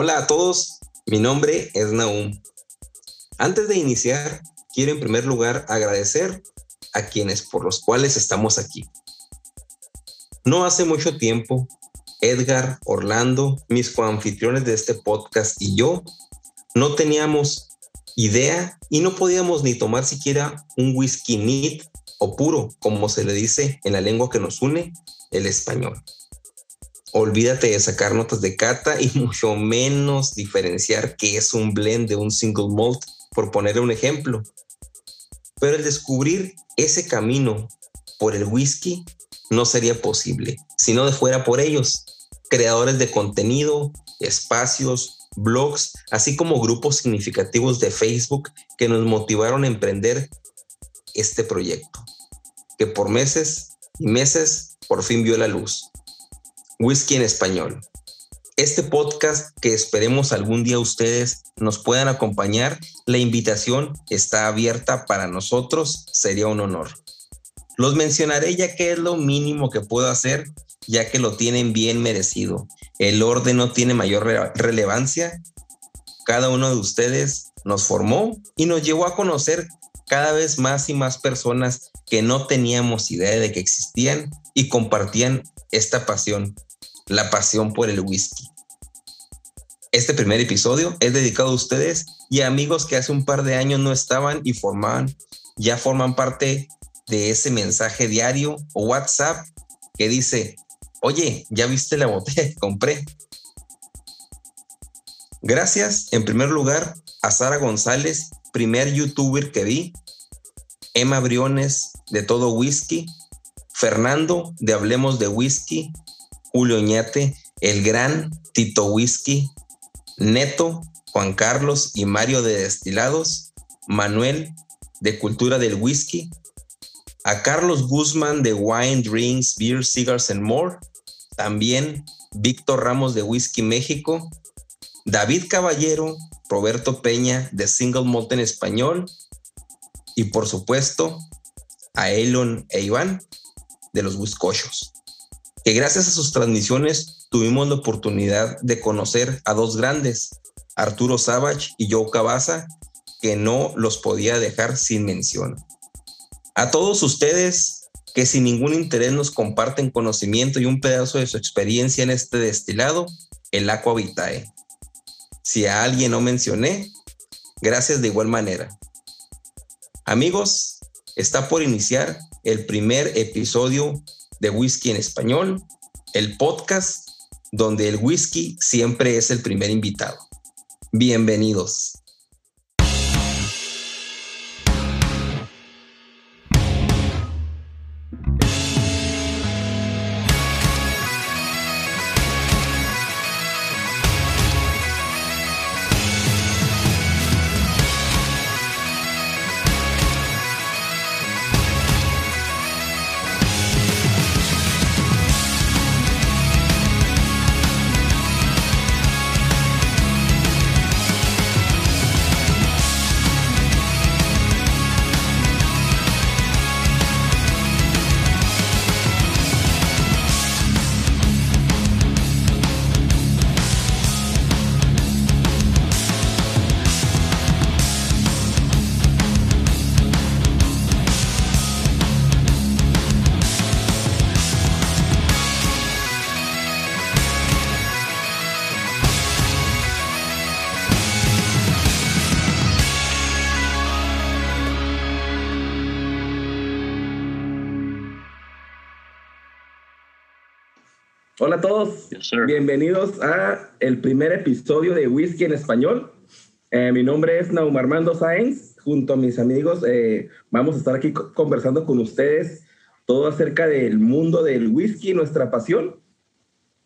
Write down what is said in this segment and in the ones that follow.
Hola a todos, mi nombre es Naum. Antes de iniciar, quiero en primer lugar agradecer a quienes por los cuales estamos aquí. No hace mucho tiempo, Edgar, Orlando, mis coanfitriones de este podcast y yo no teníamos idea y no podíamos ni tomar siquiera un whisky neat o puro, como se le dice en la lengua que nos une, el español. Olvídate de sacar notas de cata y mucho menos diferenciar qué es un blend de un single malt, por poner un ejemplo. Pero el descubrir ese camino por el whisky no sería posible si no fuera por ellos, creadores de contenido, espacios, blogs, así como grupos significativos de Facebook que nos motivaron a emprender este proyecto, que por meses y meses por fin vio la luz. Whisky en español. Este podcast que esperemos algún día ustedes nos puedan acompañar, la invitación está abierta para nosotros, sería un honor. Los mencionaré ya que es lo mínimo que puedo hacer, ya que lo tienen bien merecido. El orden no tiene mayor relevancia. Cada uno de ustedes nos formó y nos llevó a conocer cada vez más y más personas que no teníamos idea de que existían y compartían esta pasión, la pasión por el whisky. Este primer episodio es dedicado a ustedes y a amigos que hace un par de años no estaban y formaban, ya forman parte de ese mensaje diario o WhatsApp que dice, oye, ¿ya viste la botella que compré? Gracias, en primer lugar, a Sara González, primer youtuber que vi, Emma Briones, de Todo Whisky, Fernando, de Hablemos de Whisky, Julio Ñate, el gran Tito Whisky, Neto, Juan Carlos y Mario de Destilados, Manuel, de Cultura del Whisky, a Carlos Guzmán de Wine, Drinks, Beer, Cigars and More, también Víctor Ramos de Whisky México, David Caballero, Roberto Peña de Single Malt en Español y por supuesto a Elon e Iván de los Whiskochos, que gracias a sus transmisiones tuvimos la oportunidad de conocer a dos grandes, Arturo Savage y Joe Cabaza, que no los podía dejar sin mención. A todos ustedes que sin ningún interés nos comparten conocimiento y un pedazo de su experiencia en este destilado, el Aqua Vitae. Si a alguien no mencioné, gracias de igual manera. Amigos, está por iniciar el primer episodio de Whisky en Español, el podcast donde el whisky siempre es el primer invitado. Bienvenidos. Todos, bienvenidos a el primer episodio de Whisky en Español. Eh, mi nombre es Naum Armando Sáenz, junto a mis amigos eh, vamos a estar aquí conversando con ustedes todo acerca del mundo del whisky, nuestra pasión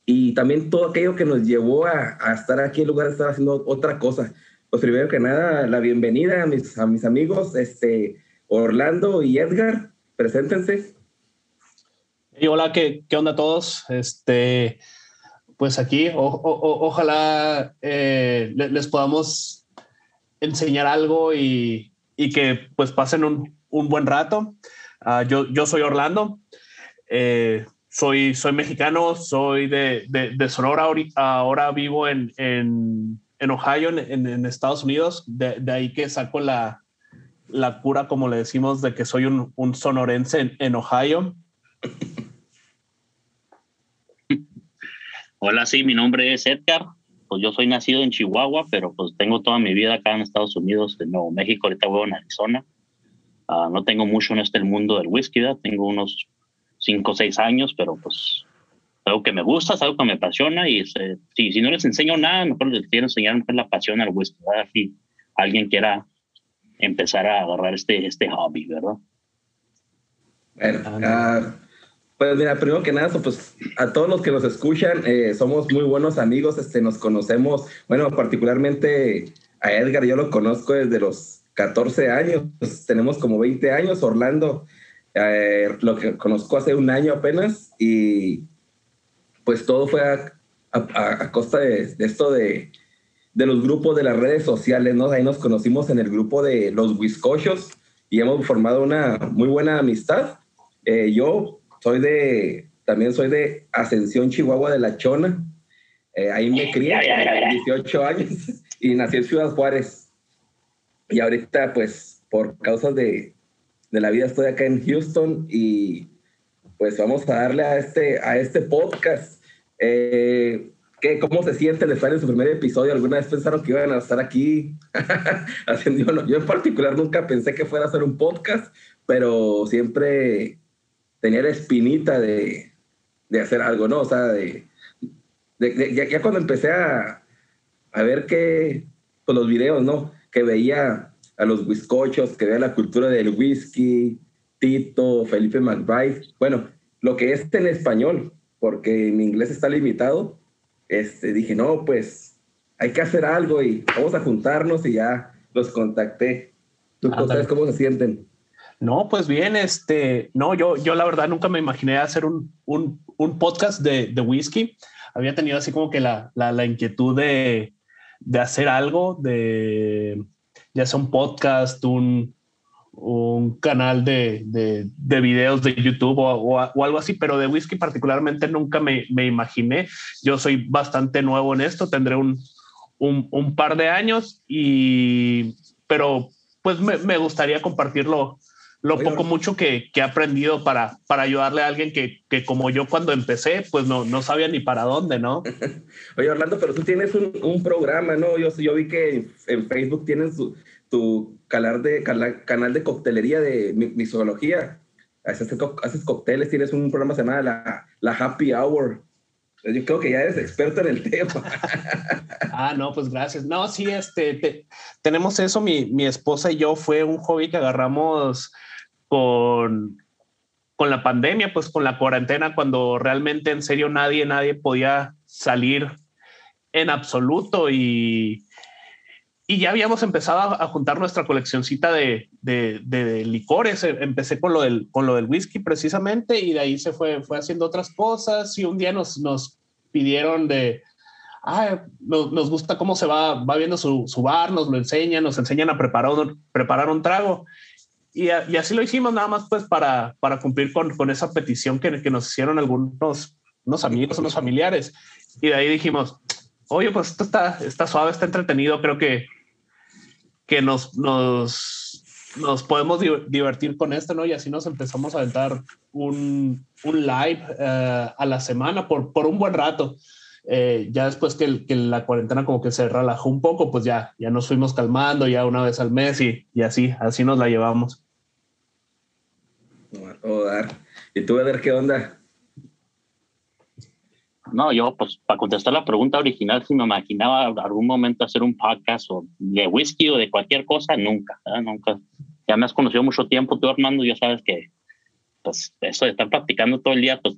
y también todo aquello que nos llevó a, estar aquí en lugar de estar haciendo otra cosa. Pues primero que nada, la bienvenida a mis, a mis amigos este, Orlando y Edgar, preséntense. Y hola, ¿qué, ¿qué, onda a todos? Este, pues aquí, ojalá eh, les podamos enseñar algo y, y que pues pasen un, un buen rato. Uh, yo, yo soy Orlando, eh, soy, soy mexicano, soy de, de, Sonora, ahora vivo en, en, en Ohio, en, en, Estados Unidos, de, de, ahí que saco la, la cura, como le decimos, de que soy un, un sonorense en, Ohio. Hola, sí, mi nombre es Edgar. Pues yo soy nacido en Chihuahua, pero pues tengo toda mi vida acá en Estados Unidos, en Nuevo México, ahorita vivo en Arizona. Ah, no tengo mucho en este mundo del whisky, ¿verdad? tengo unos cinco o seis años, pero pues algo que me gusta, es algo que me apasiona y si, si no les enseño nada, mejor les quiero enseñar la pasión al whisky, ¿verdad? Si alguien quiera empezar a agarrar este, este hobby, ¿verdad? Bueno, ah, pues mira, primero que nada, pues a todos los que nos escuchan, eh, somos muy buenos amigos, este, nos conocemos, bueno, particularmente a Edgar, yo lo conozco desde los 14 años, pues, tenemos como 20 años, Orlando eh, lo que conozco hace un año apenas y pues todo fue a, a, costa de, esto de, de, los grupos de las redes sociales, ¿no? Ahí nos conocimos en el grupo de los Wiscochos y hemos formado una muy buena amistad. Eh, yo soy de, también soy de Ascensión, Chihuahua de La Chona. Eh, ahí me crié, 18 años, y nací en Ciudad Juárez. Y ahorita, pues, por causas de, de la vida estoy acá en Houston y pues vamos a darle a este, a este podcast. Eh, ¿qué, ¿Cómo se siente el estar en su primer episodio? ¿Alguna vez pensaron que iban a estar aquí? haciendo, yo en particular nunca pensé que fuera a hacer un podcast, pero siempre tenía la espinita de, de hacer algo, ¿no? O sea, de, de, ya, ya, cuando empecé a, a ver que, pues los videos, ¿no? Que veía a los bizcochos, que vea la cultura del whisky, Tito, Felipe McBride. Bueno, lo que es en español, porque mi inglés está limitado, este, dije, no, pues hay que hacer algo y vamos a juntarnos y ya los contacté. ¿Tú sabes cómo se sienten? No, pues bien, este, no, yo, yo la verdad nunca me imaginé hacer un, un, podcast de, de, whisky. Había tenido así como que la, la, inquietud de, de hacer algo, de, ya sea un podcast, un, un canal de, de, de, videos de YouTube o, o, algo así, pero de whisky particularmente nunca me, me, imaginé. Yo soy bastante nuevo en esto, tendré un, un, un par de años, y, pero pues me, me gustaría compartirlo lo poco mucho que, que, he aprendido para, para ayudarle a alguien que, que, como yo cuando empecé, pues no, no sabía ni para dónde, ¿no? Oye, Orlando, pero tú tienes un, un programa, ¿no? Yo, yo vi que en, Facebook tienes tu, tu canal, de, canal, de coctelería de mixología. Haces, haces cócteles, tienes un programa llamado la, la Happy Hour. Yo creo que ya eres experto en el tema. ah, no, pues gracias. No, sí, este, tenemos eso, mi, mi esposa y yo, fue un hobby que agarramos con, con la pandemia, pues con la cuarentena, cuando realmente en serio nadie, nadie podía salir en absoluto y, y ya habíamos empezado a, juntar nuestra coleccioncita de, de, licores. Empecé con lo, del, con lo del whisky precisamente y de ahí se fue, fue haciendo otras cosas y un día nos, nos pidieron de, ah, nos, nos, gusta cómo se va, va viendo su, su, bar, nos lo enseñan, nos enseñan a preparar, preparar un trago. Y, así lo hicimos nada más pues para, para cumplir con, con esa petición que, que, nos hicieron algunos unos amigos, unos familiares. Y de ahí dijimos, oye, pues esto está, está suave, está entretenido, creo que, que nos, nos, nos podemos divertir con esto, ¿no? Y así nos empezamos a aventar un, un live uh, a la semana por, por un buen rato. Eh, ya después que, el, que, la cuarentena como que se relajó un poco, pues ya, ya nos fuimos calmando ya una vez al mes y, y así, así nos la llevamos. ¿Y tú, ver qué onda? No, yo, pues, para contestar la pregunta original, si me imaginaba algún momento hacer un podcast o de whisky o de cualquier cosa, nunca, nunca. Ya me has conocido mucho tiempo, tú, Armando, ya sabes que, pues, eso de estar practicando todo el día, pues,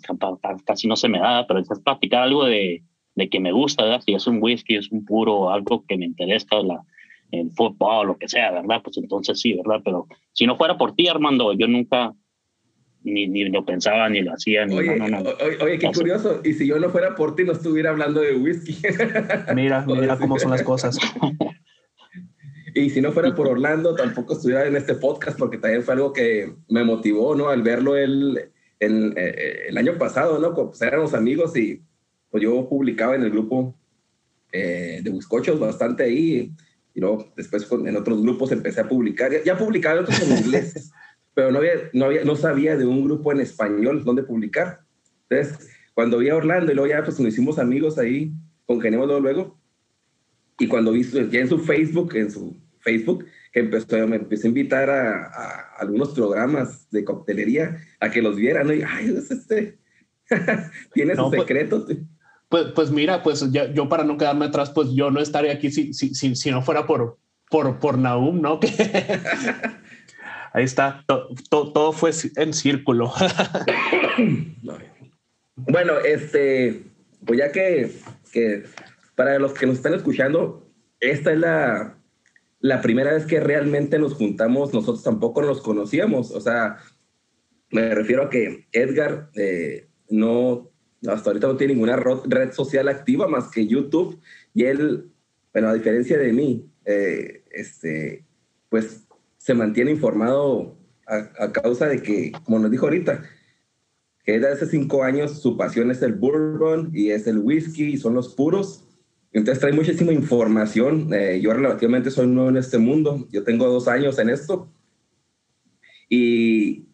casi no se me da, pero es practicar algo de, de que me gusta, ¿verdad? Si es un whisky, es un puro, algo que me interesa, la, el fútbol, lo que sea, ¿verdad? Pues entonces sí, ¿verdad? Pero si no fuera por ti, Armando, yo nunca, ni, ni lo pensaba, ni lo hacía. Ni, oye, no, no, oye, qué curioso. Y si yo no fuera por ti, no estuviera hablando de whisky. mira, mira cómo son las cosas. Y si no fuera por Orlando, tampoco estuviera en este podcast, porque también fue algo que me motivó, ¿no? Al verlo él el, eh, el año pasado, ¿no? Pues éramos amigos y pues yo publicaba en el grupo eh, de Buscochos bastante ahí y luego después en otros grupos empecé a publicar. Ya, publicaba otros en inglés, pero no, había, no, había, no sabía de un grupo en español donde publicar. Entonces, cuando vi a Orlando y luego ya pues nos hicimos amigos ahí, congeniamos luego, luego y cuando vi ya en su Facebook, en su Facebook, que empezó, me empecé a invitar a, a algunos programas de coctelería a que los vieran. Y, ay, es este, tiene sus pues, secretos. Pues, pues mira, pues ya, yo para no quedarme atrás, pues yo no estaría aquí si, si, si, si no fuera por, por, por Naum, ¿no? Ahí está, todo fue en círculo. bueno, este, pues ya que, que para los que nos están escuchando, esta es la, la primera vez que realmente nos juntamos, nosotros tampoco nos conocíamos, o sea, me refiero a que Edgar eh, no, hasta ahorita no tiene ninguna red social activa más que YouTube y él, bueno, a diferencia de mí, eh, este, pues se mantiene informado a, causa de que, como nos dijo ahorita, que desde hace cinco años su pasión es el bourbon y es el whisky y son los puros entonces trae muchísima información. Eh, yo relativamente soy nuevo en este mundo. Yo tengo dos años en esto. Y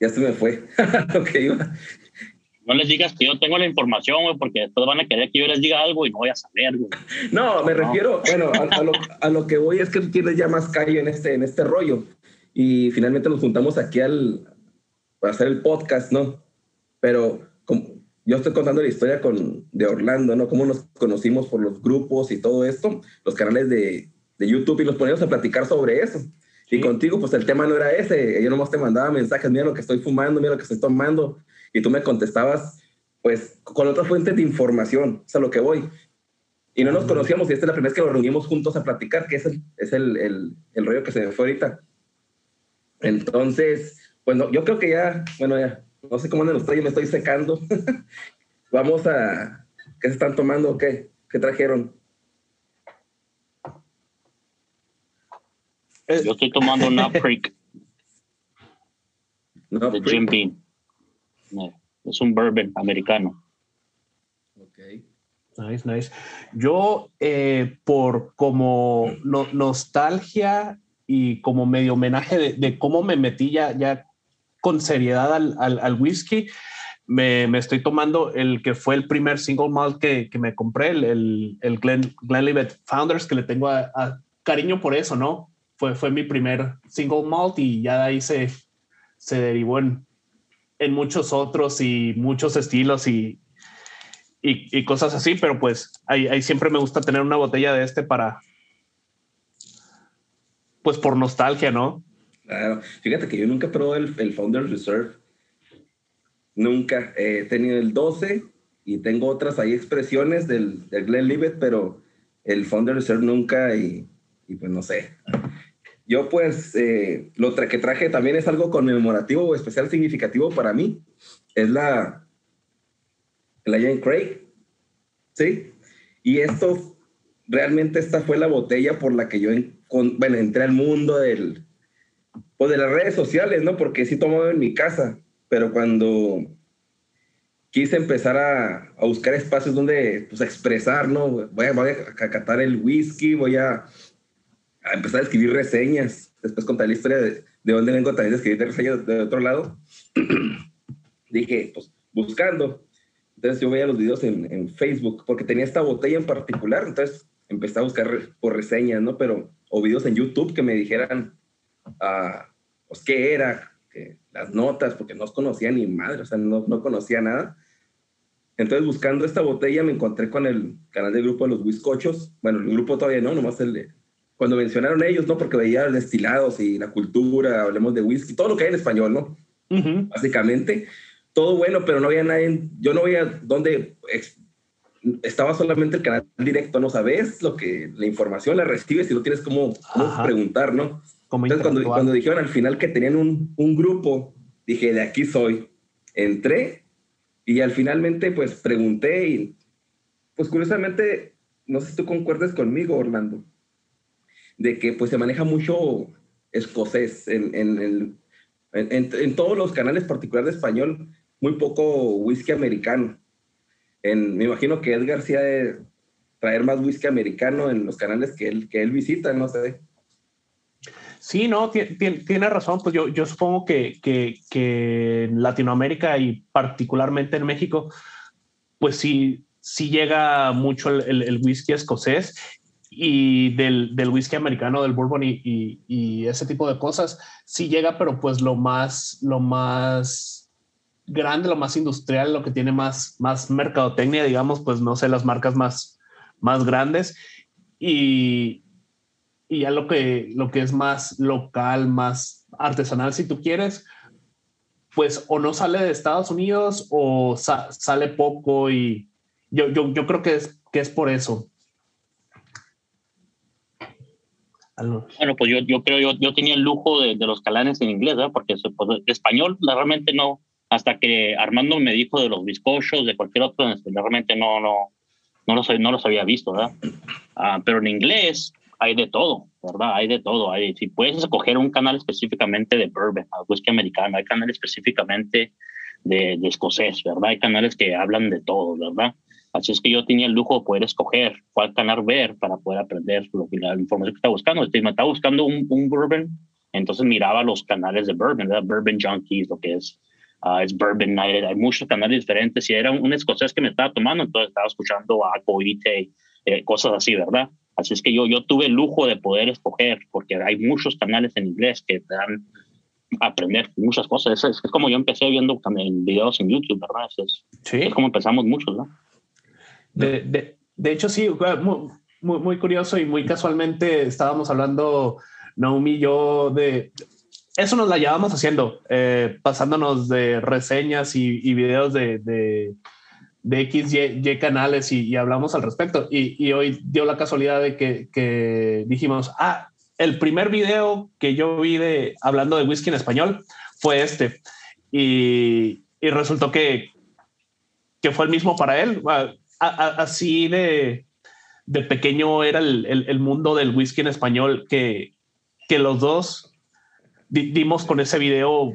ya se me fue lo que iba. No les digas que yo tengo la información, güey, porque todos van a querer que yo les diga algo y no voy a saber, güey. No, me refiero, bueno, a, lo, a, lo, que voy es que tú tienes ya más calle en este, en este rollo. Y finalmente nos juntamos aquí al, para hacer el podcast, ¿no? Pero como, yo estoy contando la historia con, de Orlando, ¿no? Cómo nos conocimos por los grupos y todo esto, los canales de, de YouTube y nos poníamos a platicar sobre eso. Y contigo, pues el tema no era ese. Yo nomás te mandaba mensajes, mira lo que estoy fumando, mira lo que estoy tomando. Y tú me contestabas, pues, con otra fuente de información. Es a lo que voy. Y no nos conocíamos y esta es la primera vez que nos reunimos juntos a platicar, que es el, es el, el, el rollo que se me fue ahorita. Entonces, bueno, yo creo que ya, bueno, ya, no sé cómo andan ustedes, me estoy secando. Vamos a... ¿Qué se están tomando o qué? ¿Qué trajeron? Yo estoy tomando una Creek. de Jim Beam. Es un bourbon americano. Ok. Nice, nice. Yo, eh, por como nostalgia y como medio homenaje de, de, cómo me metí ya, ya con seriedad al, al, whisky. Me, me, estoy tomando el que fue el primer single malt que, que me compré, el, el, Glen, Glenlivet Founders, que le tengo a, cariño por eso, ¿no? Fue, fue mi primer single malt y ya de ahí se, se derivó en, en muchos otros y muchos estilos y, y, y cosas así, pero pues ahí, ahí, siempre me gusta tener una botella de este para, pues por nostalgia, ¿no? Claro. Fíjate que yo nunca probado el, el Founders Reserve. Nunca. he tenido el 12 y tengo otras ahí expresiones del, del Glenlivet, pero el Founders Reserve nunca y, y pues no sé. Yo pues eh, lo que traje también es algo conmemorativo o especial significativo para mí. Es la, la Jane Craig. ¿Sí? Y esto, realmente esta fue la botella por la que yo bueno, entré al mundo del, pues de las redes sociales, ¿no? Porque sí tomaba en mi casa, pero cuando quise empezar a, a buscar espacios donde pues, expresar, ¿no? Voy a, voy a catar el whisky, voy a, a, empezar a escribir reseñas, después contar la historia de, de dónde vengo también de escribir reseñas de, otro lado. Dije, pues buscando. Entonces yo veía los videos en, en, Facebook porque tenía esta botella en particular, entonces empecé a buscar por reseñas, ¿no? Pero, o videos en YouTube que me dijeran pues, qué era, las notas, porque no conocía ni madre, o sea, no, no conocía nada. Entonces, buscando esta botella, me encontré con el canal del grupo de los Whiskochos. Bueno, el grupo todavía no, nomás el de. Cuando mencionaron ellos, ¿no? Porque veía destilados y la cultura, hablemos de whisky, todo lo que hay en español, ¿no? Básicamente. Todo bueno, pero no había nadie. Yo no veía dónde. Estaba solamente el canal directo, ¿no? Sabes lo que la información la recibes y no tienes cómo, cómo preguntar, ¿no? Entonces, cuando, cuando, dijeron al final que tenían un, un, grupo, dije, de aquí soy. Entré y al finalmente, pues pregunté y, pues curiosamente, no sé si tú concuerdes conmigo, Orlando, de que pues se maneja mucho escocés en, en, En, todos los canales particulares de español, muy poco whisky americano. Me imagino que Edgar sí de traer más whisky americano en los canales que él, que él visita, no sé. Sí, no, tiene, razón. Pues yo, yo supongo que, que, en Latinoamérica y particularmente en México, pues sí, sí llega mucho el, whisky escocés y del, del, whisky americano, del bourbon y, y, ese tipo de cosas, sí llega, pero pues lo más, lo más grande, lo más industrial, lo que tiene más, más mercadotecnia, digamos, pues no sé, las marcas más, más grandes. Y, y ya lo que, lo que es más local, más artesanal, si tú quieres, pues o no sale de Estados Unidos o sale poco y yo, yo, yo, creo que es, que es por eso. Bueno, pues yo, yo creo, yo, yo tenía el lujo de, de los calanes en inglés, ¿verdad? porque pues, español realmente no, hasta que Armando me dijo de los bizcochos, de cualquier otro, realmente no, no, no, los, no los había visto, ¿verdad? Ah, pero en inglés hay de todo, ¿verdad? Hay de todo. Hay, si puedes escoger un canal específicamente de bourbon, whisky americano, hay canales específicamente de, de, escocés, ¿verdad? Hay canales que hablan de todo, ¿verdad? Así es que yo tenía el lujo de poder escoger cuál canal ver para poder aprender lo que, la información que estaba buscando. Si me estaba buscando un, un, bourbon, entonces miraba los canales de bourbon, ¿verdad? Bourbon Junkies, lo que es, uh, es Bourbon Night, hay muchos canales diferentes. Si era un, escocés que me estaba tomando, entonces estaba escuchando a Coite, eh, cosas así, ¿verdad? Así es que yo, yo tuve el lujo de poder escoger, porque hay muchos canales en inglés que te dan a aprender muchas cosas. Es, es, como yo empecé viendo también videos en YouTube, ¿verdad? Es, sí. es como empezamos muchos, ¿no? De, de, de hecho, sí, muy, muy, curioso y muy casualmente estábamos hablando, Naomi y yo, de... Eso nos la llevamos haciendo, eh, pasándonos de reseñas y, y videos de, de X, Y, canales y, hablamos al respecto. Y, hoy dio la casualidad de que, dijimos, ah, el primer video que yo vi de hablando de whisky en español fue este. Y, resultó que, que fue el mismo para él. Así de, de pequeño era el, mundo del whisky en español que, que los dos dimos con ese video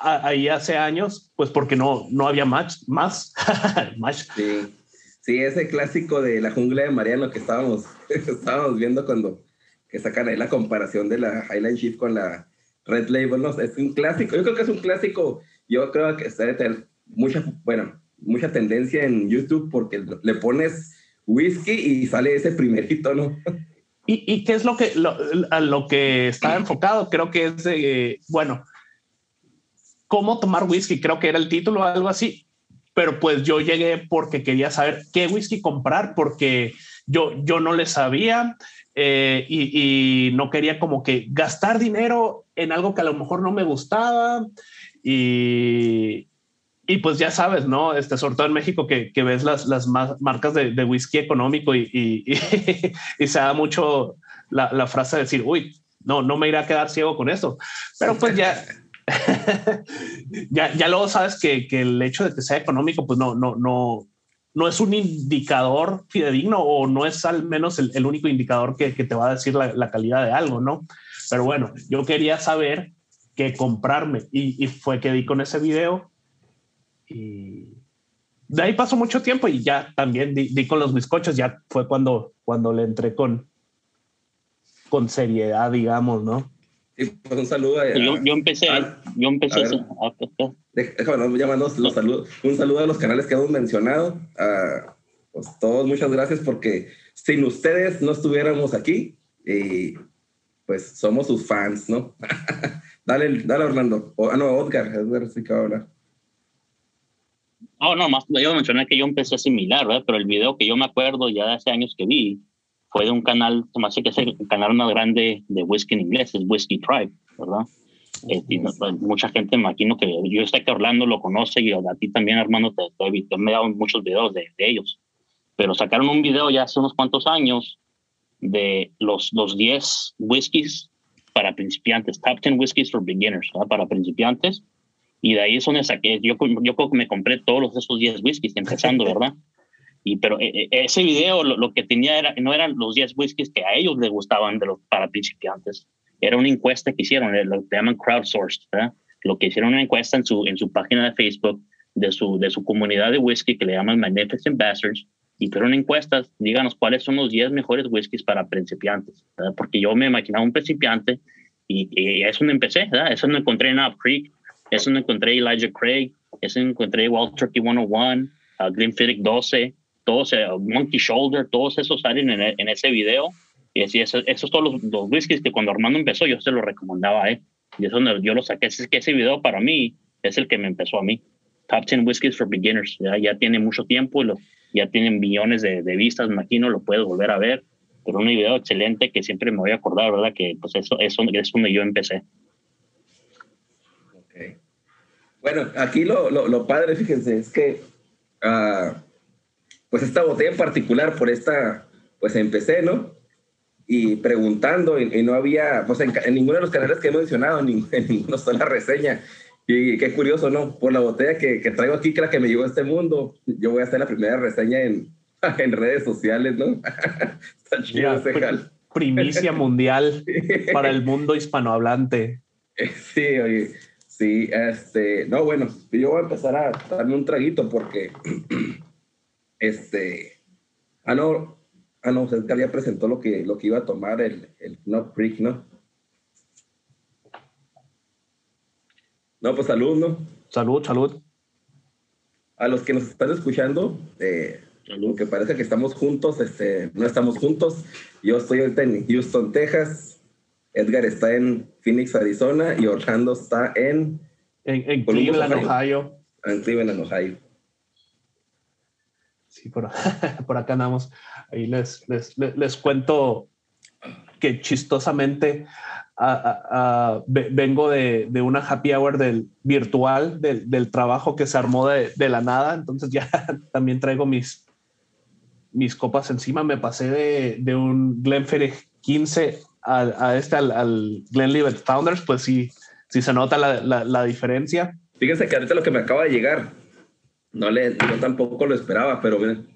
ahí hace años, pues porque no, no había match, más. match. Sí. sí, ese clásico de la jungla de Mariano que estábamos, estábamos viendo cuando que sacan ahí la comparación de la Highline Shift con la Red Label, ¿no? Es un clásico, yo creo que es un clásico, yo creo que está de tener mucha, bueno, mucha tendencia en YouTube porque le pones whisky y sale ese primerito, ¿no? ¿Y, y qué es lo que, lo, a lo que está enfocado? Creo que es, de, bueno, cómo tomar whisky, creo que era el título o algo así. Pero pues yo llegué porque quería saber qué whisky comprar, porque yo, yo no le sabía eh, y, no quería como que gastar dinero en algo que a lo mejor no me gustaba. Y, y pues ya sabes, ¿no? Este, sobre todo en México que, que ves las, las marcas de, de, whisky económico y, y, se da mucho la, la, frase de decir, uy, no, no me iré a quedar ciego con esto. Pero pues ya, ya, ya luego sabes que, que, el hecho de que sea económico, pues no, no, no, no es un indicador fidedigno o no es al menos el, el único indicador que, que, te va a decir la, la, calidad de algo, ¿no? Pero bueno, yo quería saber qué comprarme y, y fue que di con ese video y de ahí pasó mucho tiempo y ya también di, di, con los bizcochos, ya fue cuando, cuando le entré con, con seriedad, digamos, ¿no? pues un saludo a, yo, yo, empecé, yo empecé déjame llamarnos los saludos. Un saludo a los canales que hemos mencionado. A, pues todos, muchas gracias porque sin ustedes no estuviéramos aquí y pues somos sus fans, ¿no? dale, dale, Orlando. ah, no, Oscar, Edgar sí que va a hablar. No, no, más yo mencioné que yo empecé similar, ¿verdad? Pero el video que yo me acuerdo ya de hace años que vi, fue de un canal, más que es el canal más grande de whisky en inglés, es Whisky Tribe, ¿verdad? Eh, pues, mucha gente me imagino que yo sé que Orlando lo conoce y a ti también, hermano, te, te, me he dado muchos videos de, de, ellos. Pero sacaron un video ya hace unos cuantos años de los, los 10 whiskies para principiantes, top 10 whiskies for beginners, ¿verdad? para principiantes. Y de ahí es donde saqué, yo, yo creo que me compré todos los, esos 10 whiskies empezando, ¿verdad? Y, pero eh, eh, ese video lo, que tenía era, no eran los 10 whiskies que a ellos les gustaban de los para principiantes. Era una encuesta que hicieron, eh, lo que llaman crowdsourced, ¿verdad? lo que hicieron una encuesta en su, en su página de Facebook de su, de su comunidad de whisky que le llaman Magnificent Bastards y fueron encuestas, díganos cuáles son los 10 mejores whiskies para principiantes, porque yo me imaginaba un principiante y, y eso no empecé, ¿verdad? eso no encontré en Up Creek, eso no encontré Elijah Craig, eso no encontré Wild Turkey 101, uh, Glenfiddich 12, todos, uh, Monkey Shoulder, todos esos salen en, en ese video. Y así, esos, esos todos los, los, whiskies que cuando Armando empezó yo se los recomendaba a él. Y eso yo lo saqué. Es que ese video para mí es el que me empezó a mí. Top 10 Whiskies for Beginners. Ya, ya tiene mucho tiempo, lo, ya tienen millones de, de, vistas, imagino, lo puedes volver a ver. Pero un video excelente que siempre me voy a acordar, ¿verdad? Que pues eso, eso es donde yo empecé. Okay. Bueno, aquí lo, lo, lo, padre, fíjense, es que uh, pues esta botella en particular, por esta, pues empecé, ¿no? Y preguntando, y, y no había, pues en, en, ninguno de los canales que he mencionado, ni, en ninguno está la reseña. Y qué curioso, ¿no? Por la botella que, que, traigo aquí, que la que me llegó a este mundo, yo voy a hacer la primera reseña en, en redes sociales, ¿no? Está chido ese jal. Primicia mundial para el mundo hispanohablante. Sí, oye, sí, este, no, bueno, yo voy a empezar a darme un traguito porque, este, ah, no, ah, no, Edgar ya presentó lo que, lo que iba a tomar el, el Knob Creek, ¿no? No, pues salud, ¿no? Salud, salud. A los que nos están escuchando, eh, aunque parece que estamos juntos, este, no estamos juntos. Yo estoy ahorita en Houston, Texas. Edgar está en Phoenix, Arizona. Y Orlando está en... En, en Cleveland, Ohio. Ohio. En Cleveland, Ohio. Sí, por, por acá andamos. Ahí les, les, les, les cuento que chistosamente a, a, a, vengo de, de, una happy hour del virtual del, del trabajo que se armó de, de, la nada, entonces ya también traigo mis, mis copas encima. Me pasé de, de un Glenfiddich 15 a, a este al, al Glenlivet Founders, pues sí, sí se nota la, la, la, diferencia. Fíjense que ahorita lo que me acaba de llegar, no le, yo tampoco lo esperaba, pero miren.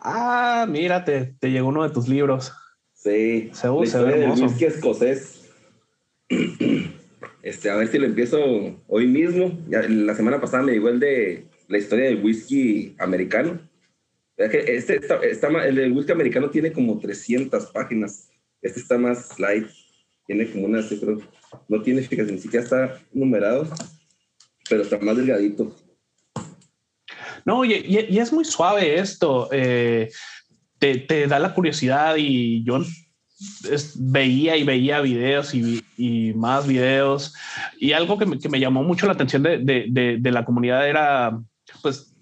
Ah, mírate, te llegó uno de tus libros. Sí, se, uh, se ve hermoso. whisky escocés. Este, a ver si lo empiezo hoy mismo. Ya, la semana pasada me llegó el de la historia del whisky americano. Este está, está, el del whisky americano tiene como 300 páginas. Este está más light. Tiene como unas, creo, no tiene, fíjate, ni siquiera está numerado, pero está más delgadito. No, y, y, y es muy suave esto. Eh, te, te, da la curiosidad y yo es, veía y veía videos y, y, más videos y algo que me, que me llamó mucho la atención de, de, de, de, la comunidad era pues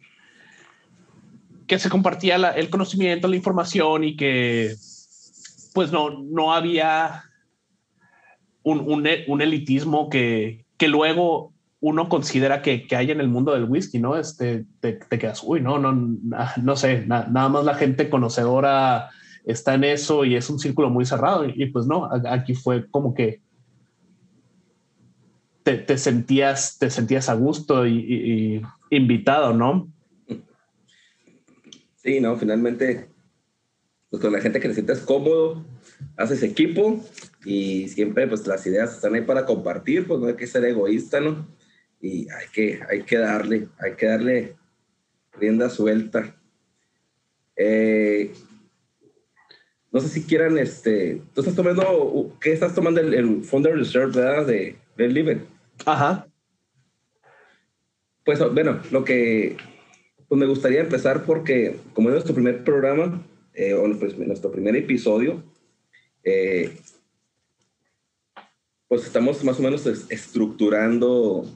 que se compartía la, el conocimiento, la información y que pues no, no había un, un, un elitismo que, que luego uno considera que, que, hay en el mundo del whisky, ¿no? Este, te, te quedas, uy, no, no, no sé, na, nada más la gente conocedora está en eso y es un círculo muy cerrado. Y, y pues no, aquí fue como que te, te sentías, te sentías a gusto y, y, y, invitado, ¿no? Sí, no, finalmente, pues con la gente que te sientes cómodo, haces equipo y siempre pues las ideas están ahí para compartir, pues no hay que ser egoísta, ¿no? y hay que, hay que darle, hay que darle rienda suelta. Eh, no sé si quieran, este, tú estás tomando, ¿qué estás tomando? El, el Founder Reserve, ¿verdad? De Liver. Ajá. Pues bueno, lo que, pues me gustaría empezar porque como es nuestro primer programa, eh, o pues, nuestro primer episodio, eh, pues estamos más o menos estructurando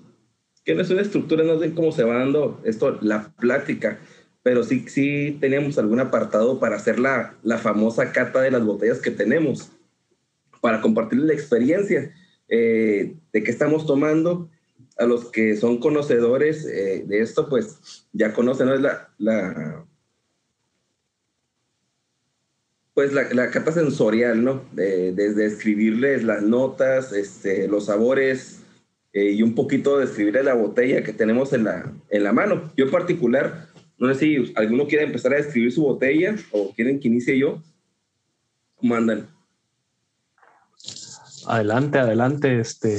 que no es una estructura, no sé cómo se va dando esto, la plática, pero sí, sí teníamos algún apartado para hacer la, la famosa cata de las botellas que tenemos, para compartir la experiencia eh, de qué estamos tomando. A los que son conocedores eh, de esto, pues ya conocen ¿no? la, la, pues la, la, sensorial, ¿no? De, desde escribirles las notas, este, los sabores, eh, y un poquito describir la botella que tenemos en la, en la mano. Yo en particular, no sé si alguno quiere empezar a describir su botella o quieren que inicie yo. ¿Cómo andan? Adelante, adelante, este.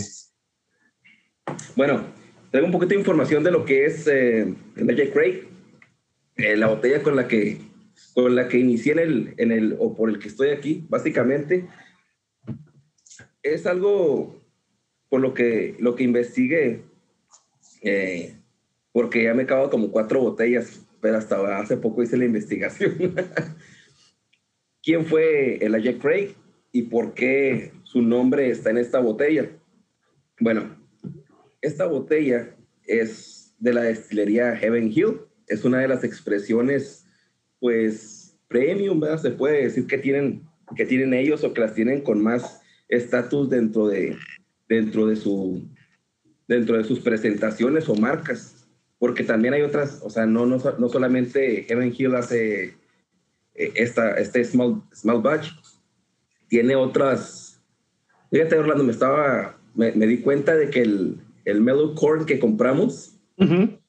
Bueno, tengo un poquito de información de lo que es eh, el Magic Craig, eh, la botella con la que con la que inicié el, en el, o por el que estoy aquí, básicamente, es algo por lo que, lo que investigué, eh, porque ya me he acabado como cuatro botellas, pero hasta hace poco hice la investigación. ¿Quién fue el Jack Craig y por qué su nombre está en esta botella? Bueno, esta botella es de la destilería Heaven Hill, es una de las expresiones, pues, premium, ¿verdad? Se puede decir que tienen, que tienen ellos o que las tienen con más estatus dentro de, dentro, de su, dentro de sus presentaciones o marcas, porque también hay otras, o sea, no, no, no solamente Heaven Hill hace eh, esta, este small, small batch, tiene otras, fíjate Orlando, me estaba, me, me di cuenta de que el, el Mellow Corn que compramos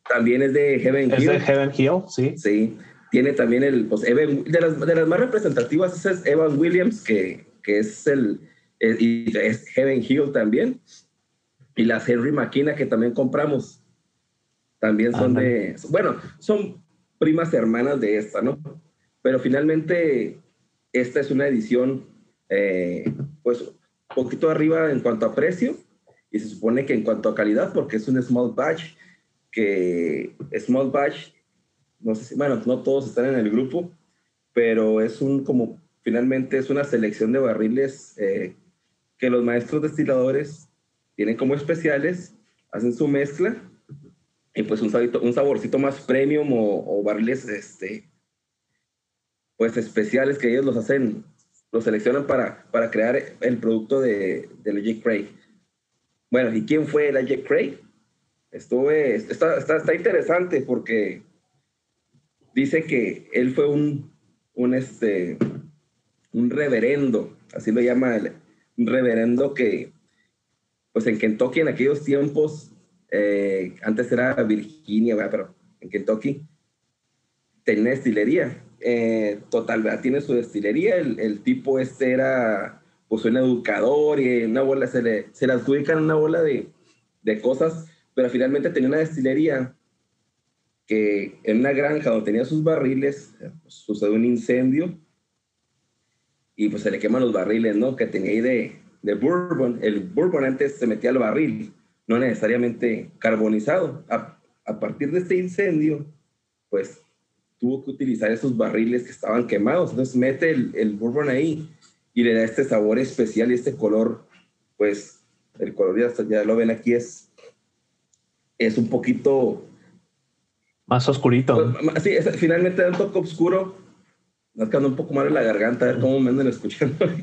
también es de Heaven Hill. Es de Heaven Hill, sí. Sí, tiene también el, pues, de, las, de las más representativas es Evan Williams, que, que es el, eh, y es Heaven Hill también. Y las Henry Maquina que también compramos. También son de, bueno, son primas hermanas de esta, ¿no? Pero finalmente esta es una edición, eh, pues, un poquito arriba en cuanto a precio y se supone que en cuanto a calidad, porque es un small batch, que small batch, no sé si, bueno, no todos están en el grupo, pero es un como, finalmente es una selección de barriles eh, que los maestros destiladores tienen como especiales, hacen su mezcla y pues un saborcito, un saborcito más premium o, barriles este, pues especiales que ellos los hacen, los seleccionan para, para crear el producto de, de Jack Craig. Bueno, ¿y quién fue el Jack Craig? Estuve, está, está, está, interesante porque dice que él fue un, un, este, un reverendo, así lo llama el, reverendo que, pues en Kentucky en aquellos tiempos, eh, antes era Virginia, pero en Kentucky, tenía destilería. Eh, total, ¿verdad? tiene su destilería. El, tipo este era, pues, un educador y una bola, se le, se le adjudican una bola de, de cosas, pero finalmente tenía una destilería que en una granja donde tenía sus barriles, pues, sucede un incendio y pues se le queman los barriles, ¿no? Que tenía ahí de, de bourbon. El bourbon antes se metía al barril, no necesariamente carbonizado. A, a partir de este incendio, pues tuvo que utilizar esos barriles que estaban quemados. Entonces mete el, el bourbon ahí y le da este sabor especial y este color, pues el color ya, ya lo ven aquí es, es un poquito... Más oscurito. Pues, sí, finalmente da un toque oscuro, quedando un poco mal en la garganta, a ver cómo me andan escuchando.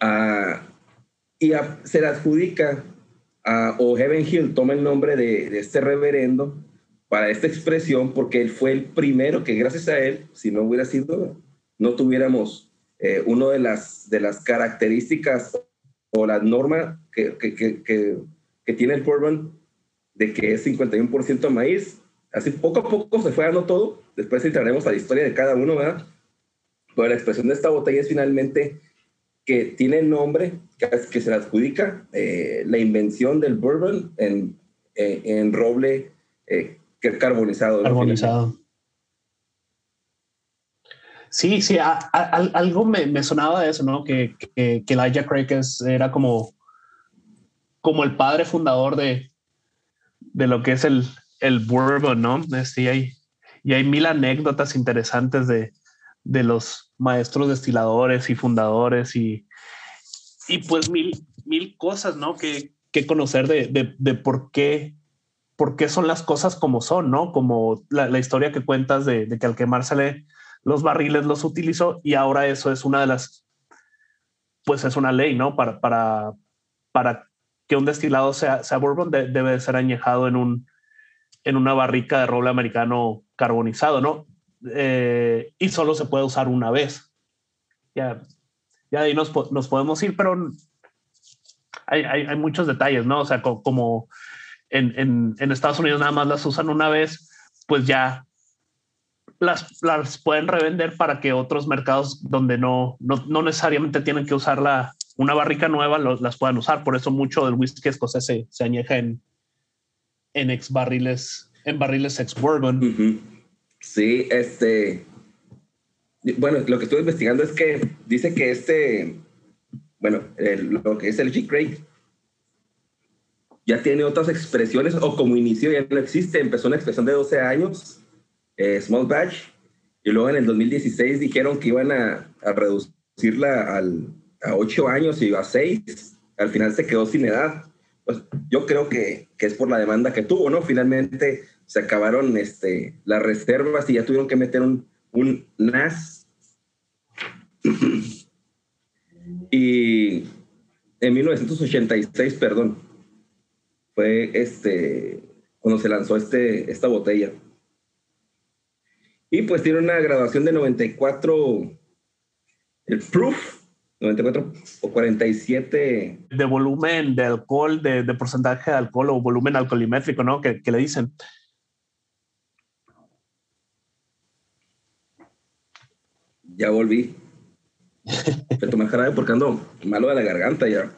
Ah, y se le adjudica, o Heaven Hill toma el nombre de, este reverendo para esta expresión, porque él fue el primero que gracias a él, si no hubiera sido, no tuviéramos eh, una de las, de las características o la norma que, que, que, que tiene el bourbon de que es 51% maíz, Así poco a poco se fue dando todo. Después entraremos a la historia de cada uno, ¿verdad? Pero la expresión de esta botella es finalmente que tiene nombre que, se le adjudica eh, la invención del bourbon en, eh, en roble eh, carbonizado. Carbonizado. Sí, sí, algo me, sonaba de eso, ¿no? Que, que, que Elijah Craig era como, como el padre fundador de, de lo que es el, el bourbon, ¿no? Este, y, hay, y hay mil anécdotas interesantes de, de los maestros destiladores y fundadores y, y pues mil, mil cosas, ¿no? Que, que conocer de, de, por qué por qué son las cosas como son, ¿no? Como la, la historia que cuentas de, de, que al quemársele los barriles los utilizó y ahora eso es una de las, pues es una ley, ¿no? Para, para, para que un destilado sea, sea bourbon debe ser añejado en un, en una barrica de roble americano carbonizado, ¿no? Eh, y solo se puede usar una vez. Ya, ya ahí nos, nos podemos ir, pero hay, hay, hay, muchos detalles, ¿no? O sea, como en, en, en, Estados Unidos nada más las usan una vez, pues ya las, las pueden revender para que otros mercados donde no, no, no necesariamente tienen que usar la, una barrica nueva las puedan usar. Por eso mucho del whisky escocés se, se añeja en, ex barriles, en barriles ex bourbon. Sí, este. Bueno, lo que estoy investigando es que dice que este, bueno, lo que es el G. Craig ya tiene otras expresiones o como inició ya no existe. Empezó una expresión de 12 años, eh, small batch, y luego en el 2016 dijeron que iban a, reducirla al, a 8 años y a 6. Al final se quedó sin edad. Pues yo creo que, que es por la demanda que tuvo, ¿no? Finalmente se acabaron este, las reservas y ya tuvieron que meter un, un NAS. y en 1986, perdón, fue este, cuando se lanzó este, esta botella. Y pues tiene una graduación de 94, el proof, 94 o 47. De volumen de alcohol, de, de porcentaje de alcohol o volumen alcoholimétrico, ¿no? Que, que le dicen. Ya volví. Me tomé jarabe porque ando malo de la garganta ya.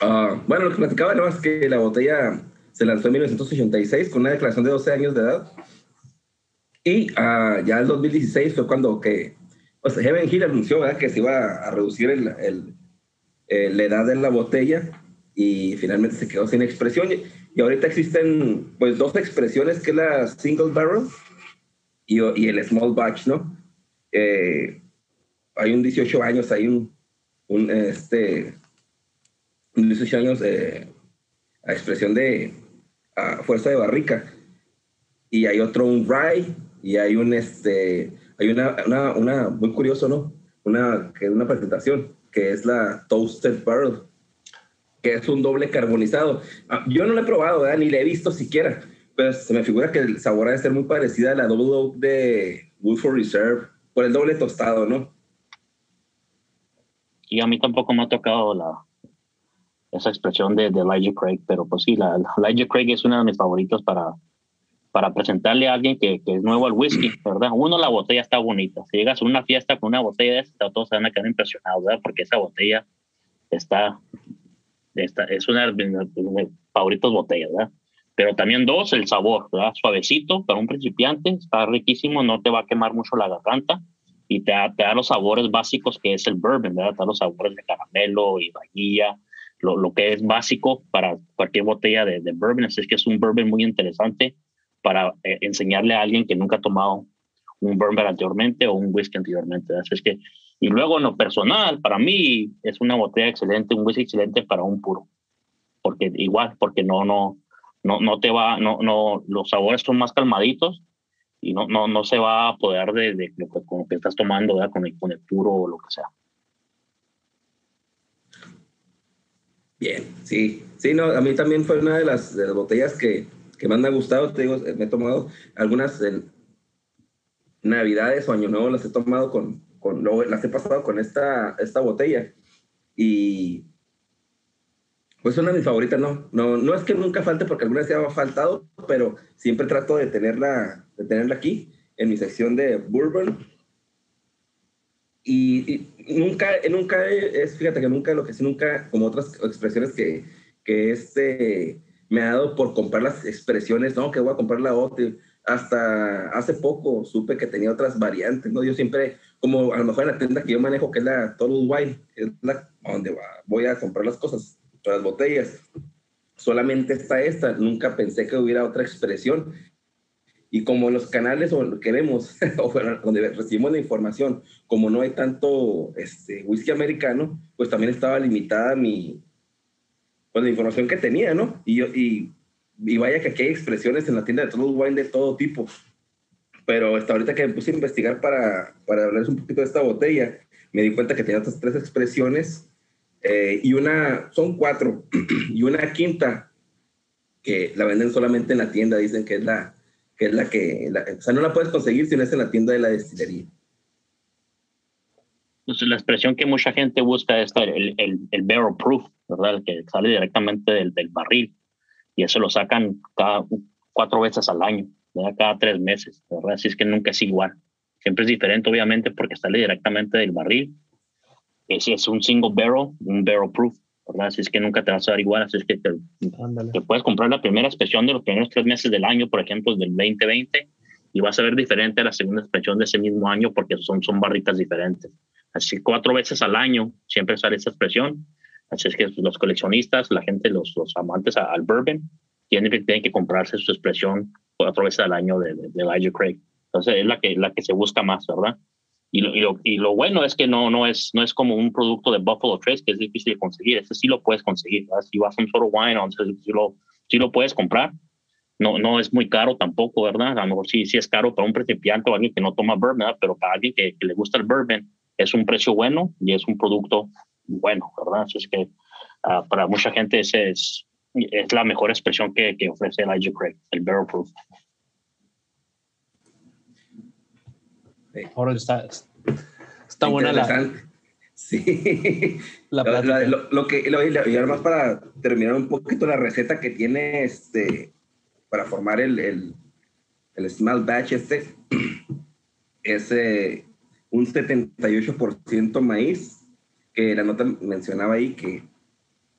Uh, bueno, lo que platicaba era más que la botella se lanzó en 1986 con una declaración de 12 años de edad. Y uh, ya en 2016 fue cuando que, o sea, Heaven Hill anunció ¿verdad? que se iba a reducir el, el, el, la edad de la botella y finalmente se quedó sin expresión. Y ahorita existen pues dos expresiones, que es la single barrel y, y el small batch, ¿no? Eh, hay un 18 años, hay un, un este, 18 años eh, a expresión de a fuerza de barrica. Y hay otro, un rye, y hay un, este, hay una, una, una muy curioso, ¿no? Una, que una presentación, que es la Toasted Barrel, que es un doble carbonizado. Ah, yo no lo he probado, ni le he visto siquiera, pero se me figura que el sabor ha de ser muy parecida a la Double Oak de Woodford Reserve, por el doble tostado, ¿no? Y a mí tampoco me ha tocado la, esa expresión de, Elijah Craig, pero pues sí, la, Elijah Craig es una de mis favoritos para, para presentarle a alguien que, que, es nuevo al whisky, ¿verdad? Uno, la botella está bonita. Si llegas a una fiesta con una botella de esta, todos se van a quedar impresionados, ¿verdad? Porque esa botella está, está es una de mis favoritos botellas, ¿verdad? Pero también dos, el sabor, ¿verdad? Suavecito para un principiante, está riquísimo, no te va a quemar mucho la garganta y te da, te da los sabores básicos que es el bourbon, ¿verdad? Te da los sabores de caramelo y vainilla, lo, lo que es básico para cualquier botella de, de bourbon. Así es que es un bourbon muy interesante para eh, enseñarle a alguien que nunca ha tomado un bourbon anteriormente o un whisky anteriormente. Así es que, y luego en lo personal, para mí es una botella excelente, un whisky excelente para un puro. Porque igual, porque no, no, no, no te va, no, no, los sabores son más calmaditos y no, no, no se va a poder de, de lo que, con lo que estás tomando, ¿verdad? Con, el, con el puro o lo que sea. Bien, sí, sí, no, a mí también fue una de las, de las botellas que, que más me ha gustado, te digo, me he tomado algunas en Navidades o Año Nuevo, las he tomado con, con las he pasado con esta, esta botella y pues una de mis favoritas, no, no, no es que nunca falte porque alguna vez se ha faltado, pero siempre trato de tenerla, de tenerla aquí en mi sección de bourbon. Y, y nunca, nunca es, fíjate que nunca, lo que sí, nunca, como otras expresiones que, que este me ha dado por comprar las expresiones, no, que voy a comprar la otra. Hasta hace poco supe que tenía otras variantes, ¿no? Yo siempre, como a lo mejor en la tienda que yo manejo, que es la Total Wine, es la donde voy a comprar las cosas las botellas. Solamente está esta, nunca pensé que hubiera otra expresión. Y como los canales o que vemos, o donde recibimos la información, como no hay tanto este, whisky americano, pues también estaba limitada mi, pues la información que tenía, ¿no? Y, y, y vaya que aquí hay expresiones en la tienda de todo wine de todo tipo. Pero hasta ahorita que me puse a investigar para, para hablarles un poquito de esta botella, me di cuenta que tenía estas tres expresiones eh, y una, son cuatro, y una quinta que la venden solamente en la tienda, dicen que es la que, es la que la, o sea, no la puedes conseguir si no es en la tienda de la destilería. Entonces, la expresión que mucha gente busca es el, el, el barrel proof, ¿verdad? El que sale directamente del, del barril. Y eso lo sacan cada cuatro veces al año. cada tres meses, ¿verdad? Así es que nunca es igual. Siempre es diferente, obviamente, porque sale directamente del barril. Ese es un single barrel, un barrel proof, ¿verdad? Así es que nunca te vas a dar igual. Así es que te, puedes comprar la primera expresión de los primeros tres meses del año, por ejemplo, del 2020, y vas a ver diferente a la segunda expresión de ese mismo año porque son, son barritas diferentes. Así cuatro veces al año siempre sale esa expresión. Así es que los coleccionistas, la gente, los, los amantes al bourbon, tienen, tienen que comprarse su expresión cuatro veces al año de, de, Elijah Craig. Entonces es la que, la que se busca más, ¿verdad? Y lo, y lo, y lo, bueno es que no, no, es, no es como un producto de Buffalo Trace que es difícil de conseguir. Ese sí lo puedes conseguir. ¿verdad? Si vas a un solo wine, entonces sí lo, sí lo puedes comprar. No, no es muy caro tampoco, ¿verdad? A lo mejor sí, sí es caro para un principiante o alguien que no toma bourbon, ¿verdad? pero para alguien que, que le gusta el bourbon es un precio bueno y es un producto bueno, ¿verdad? Así es que uh, para mucha gente ese es, es la mejor expresión que, que ofrece Elijah Craig, el Barrel Proof. Ahora está, está buena la. Sí. La lo, lo, que, y además para terminar un poquito la receta que tiene este, para formar el, el, el small batch este, es eh, un 78% maíz, que la nota mencionaba ahí que,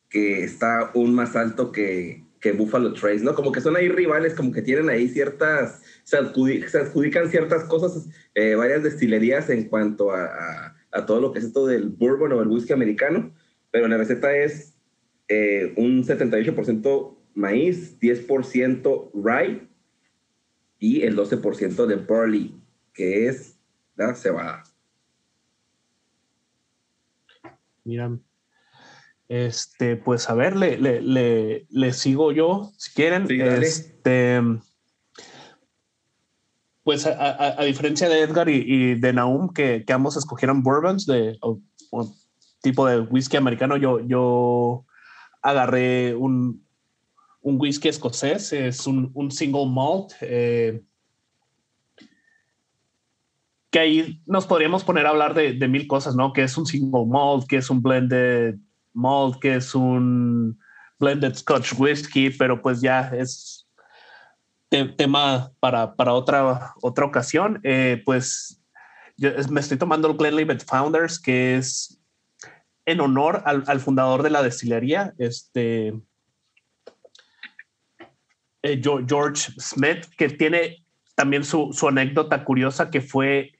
que está aún más alto que, que Buffalo Trace, ¿no? Como que son ahí rivales, como que tienen ahí ciertas, se, adjudican ciertas cosas, eh, varias destilerías en cuanto a, a, todo lo que es esto del bourbon o el whisky americano, pero la receta es eh, un 78% maíz, 10% rye y el 12% de barley, que es la cebada. Mira, este, pues a ver, le, le, le, sigo yo, si quieren. este, pues a, a, diferencia de Edgar y, de Naum, que, que, ambos escogieron bourbons de tipo de whisky americano, yo, yo agarré un, un whisky escocés, es un, un single malt. Eh, que ahí nos podríamos poner a hablar de, mil cosas, ¿no? Que es un single malt, que es un blended malt, que es un blended Scotch whisky, pero pues ya es tema para, para otra, otra ocasión. Eh, pues yo me estoy tomando el Glenlivet Founders, que es en honor al, al fundador de la destilería, este eh, George Smith, que tiene también su, su, anécdota curiosa que fue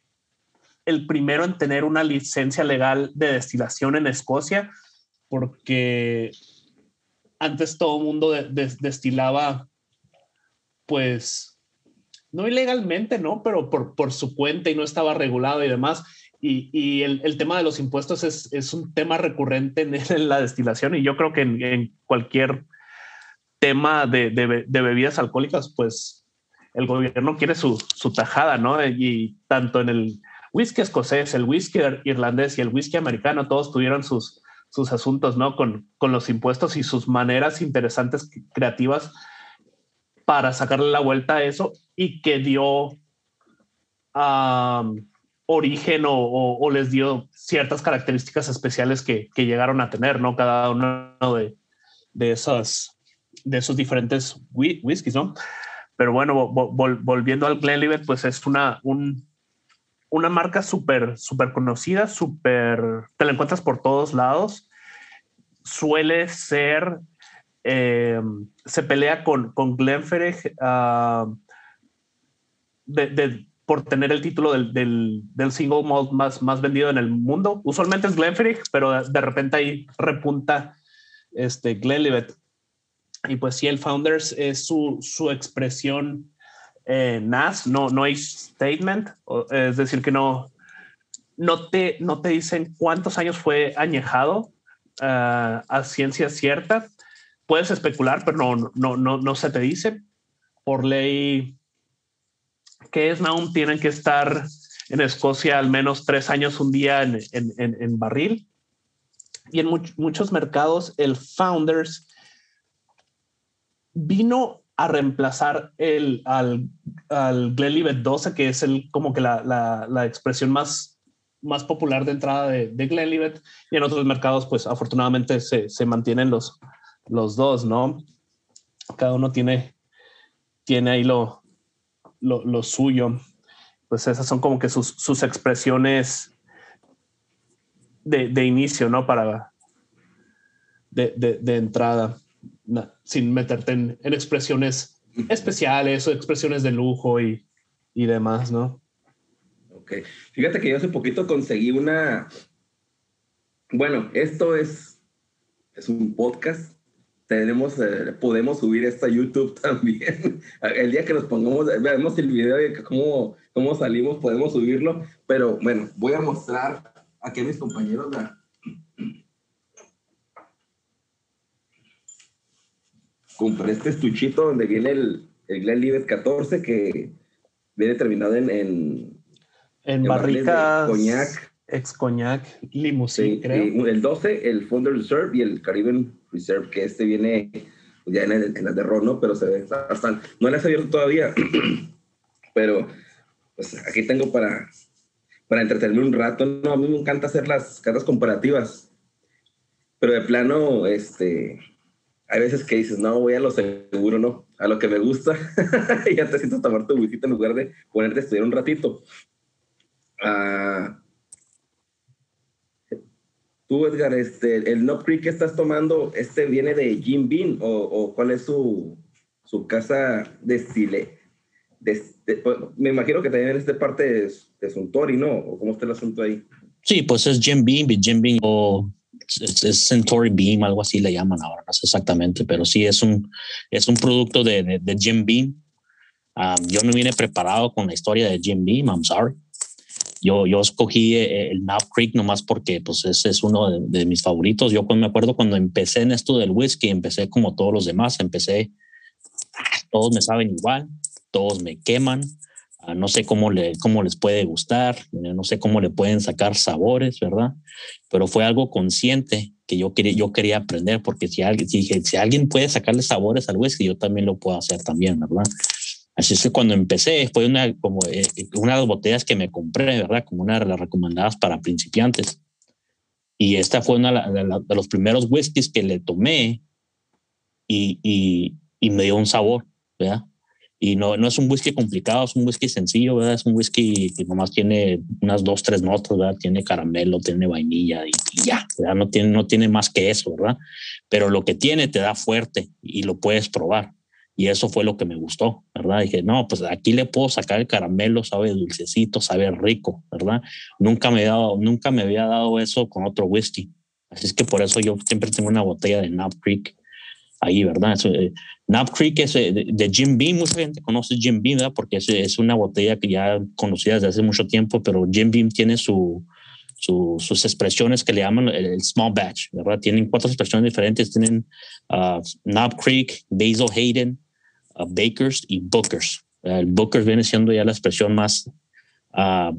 el primero en tener una licencia legal de destilación en Escocia, porque antes todo el mundo destilaba, pues, no ilegalmente, ¿no? Pero por, por su cuenta y no estaba regulado y demás. Y, el, tema de los impuestos es, un tema recurrente en, la destilación y yo creo que en, cualquier tema de, bebidas alcohólicas, pues el gobierno quiere su, su tajada, ¿no? Y tanto en el whisky escocés, el whisky irlandés y el whisky americano, todos tuvieron sus, sus asuntos, ¿no? Con, con los impuestos y sus maneras interesantes, creativas para sacarle la vuelta a eso y que dio origen o, les dio ciertas características especiales que, que, llegaron a tener, ¿no? Cada uno de, de, esas, de esos diferentes whiskies, ¿no? Pero bueno, volviendo al Glenlivet, pues es una, un, una marca súper, súper conocida, súper, te la encuentras por todos lados. Suele ser, eh, se pelea con, con Glenfiddich ah, por tener el título del, del, single malt más, más vendido en el mundo. Usualmente es Glenfiddich, pero de, repente ahí repunta este Glenlivet. Y pues sí, el Founders es su, su expresión eh, NAS, no, no hay statement, es decir, que no, no, te, no te dicen cuántos años fue añejado uh, a ciencia cierta. Puedes especular, pero no, no, no, no se te dice. Por ley que es Naum, tienen que estar en Escocia al menos tres años un día en, en, en, barril. Y en muchos mercados, el Founders vino a reemplazar el, al, al Glenlivet 12, que es el, como que la, la, la expresión más, más popular de entrada de, de, Glenlivet. Y en otros mercados, pues afortunadamente se, se mantienen los, los dos, ¿no? Cada uno tiene, tiene ahí lo, lo, suyo. Pues esas son como que sus, expresiones de, inicio, ¿no? Para de, entrada, sin meterte en, expresiones especiales o expresiones de lujo y, y demás, ¿no? Ok. Fíjate que yo hace poquito conseguí una. Bueno, esto es, es un podcast tenemos, eh, podemos subir esto a YouTube también. El día que nos pongamos, veamos el video de cómo, cómo salimos, podemos subirlo. Pero bueno, voy a mostrar aquí a mis compañeros la... Compré este estuchito donde viene el, el Glenlivet 14 que viene terminado en... En, en, barricas... Coñac. Ex Coñac, Limousin, creo. el 12, el Thunder Reserve y el Caribbean Reserve, que este viene ya en, el, las de Ron, ¿no? Pero se ve bastante. No las he abierto todavía, pero pues aquí tengo para, para entretenerme un rato. No, a mí me encanta hacer las cartas comparativas, pero de plano, este, hay veces que dices, no, voy a lo seguro, ¿no? A lo que me gusta, ya te sientes tomar tu visita en lugar de ponerte a estudiar un ratito. Ah, Tú, Edgar, este, el No Creek que estás tomando, ¿este viene de Jim Bean o, cuál es su, su casa de estile? Pues, me imagino que también es de parte de, de Suntory, ¿no? ¿O cómo está el asunto ahí? Sí, pues es Jim Beam, Jim Beam o es, Centauri Beam, algo así le llaman ahora, no sé exactamente, pero sí es un, es un producto de, de, Jim Beam. Ah, yo no vine preparado con la historia de Jim Beam, I'm sorry. Yo, yo escogí eh, el Knob Creek nomás porque pues ese es uno de, mis favoritos. Yo me acuerdo cuando empecé en esto del whisky, empecé como todos los demás, empecé, todos me saben igual, todos me queman, no sé cómo, le, cómo les puede gustar, eh, no sé cómo le pueden sacar sabores, ¿verdad? Pero fue algo consciente que yo quería, yo quería aprender porque si alguien, si, si alguien puede sacarle sabores al whisky, yo también lo puedo hacer también, ¿verdad? Así es que cuando empecé fue una, como, eh, una de las botellas que me compré, ¿verdad? Como una de las recomendadas para principiantes. Y esta fue una de, los primeros whiskies que le tomé y, y, y, me dio un sabor, ¿verdad? Y no, no es un whisky complicado, es un whisky sencillo, ¿verdad? Es un whisky que nomás tiene unas dos, tres notas, ¿verdad? Tiene caramelo, tiene vainilla y, ya, ¿verdad? No tiene, no tiene más que eso, ¿verdad? Pero lo que tiene te da fuerte y lo puedes probar. Y eso fue lo que me gustó, ¿verdad? Dije, no, pues aquí le puedo sacar el caramelo, sabe dulcecito, sabe rico, ¿verdad? Nunca me, nunca me había dado eso con otro whisky. Así es que por eso yo siempre tengo una botella de Knob Creek ahí, ¿verdad? Eh, Knob Creek es eh, de, Jim Beam, mucha gente conoce Jim Beam, ¿verdad? Porque es, es, una botella que ya conocida desde hace mucho tiempo, pero Jim Beam tiene su, sus expresiones que le llaman el, small batch, ¿verdad? Tienen cuatro expresiones diferentes, tienen uh, Knob Creek, Basil Hayden, Bakers y Bookers. El Bookers viene siendo ya la expresión más, ah,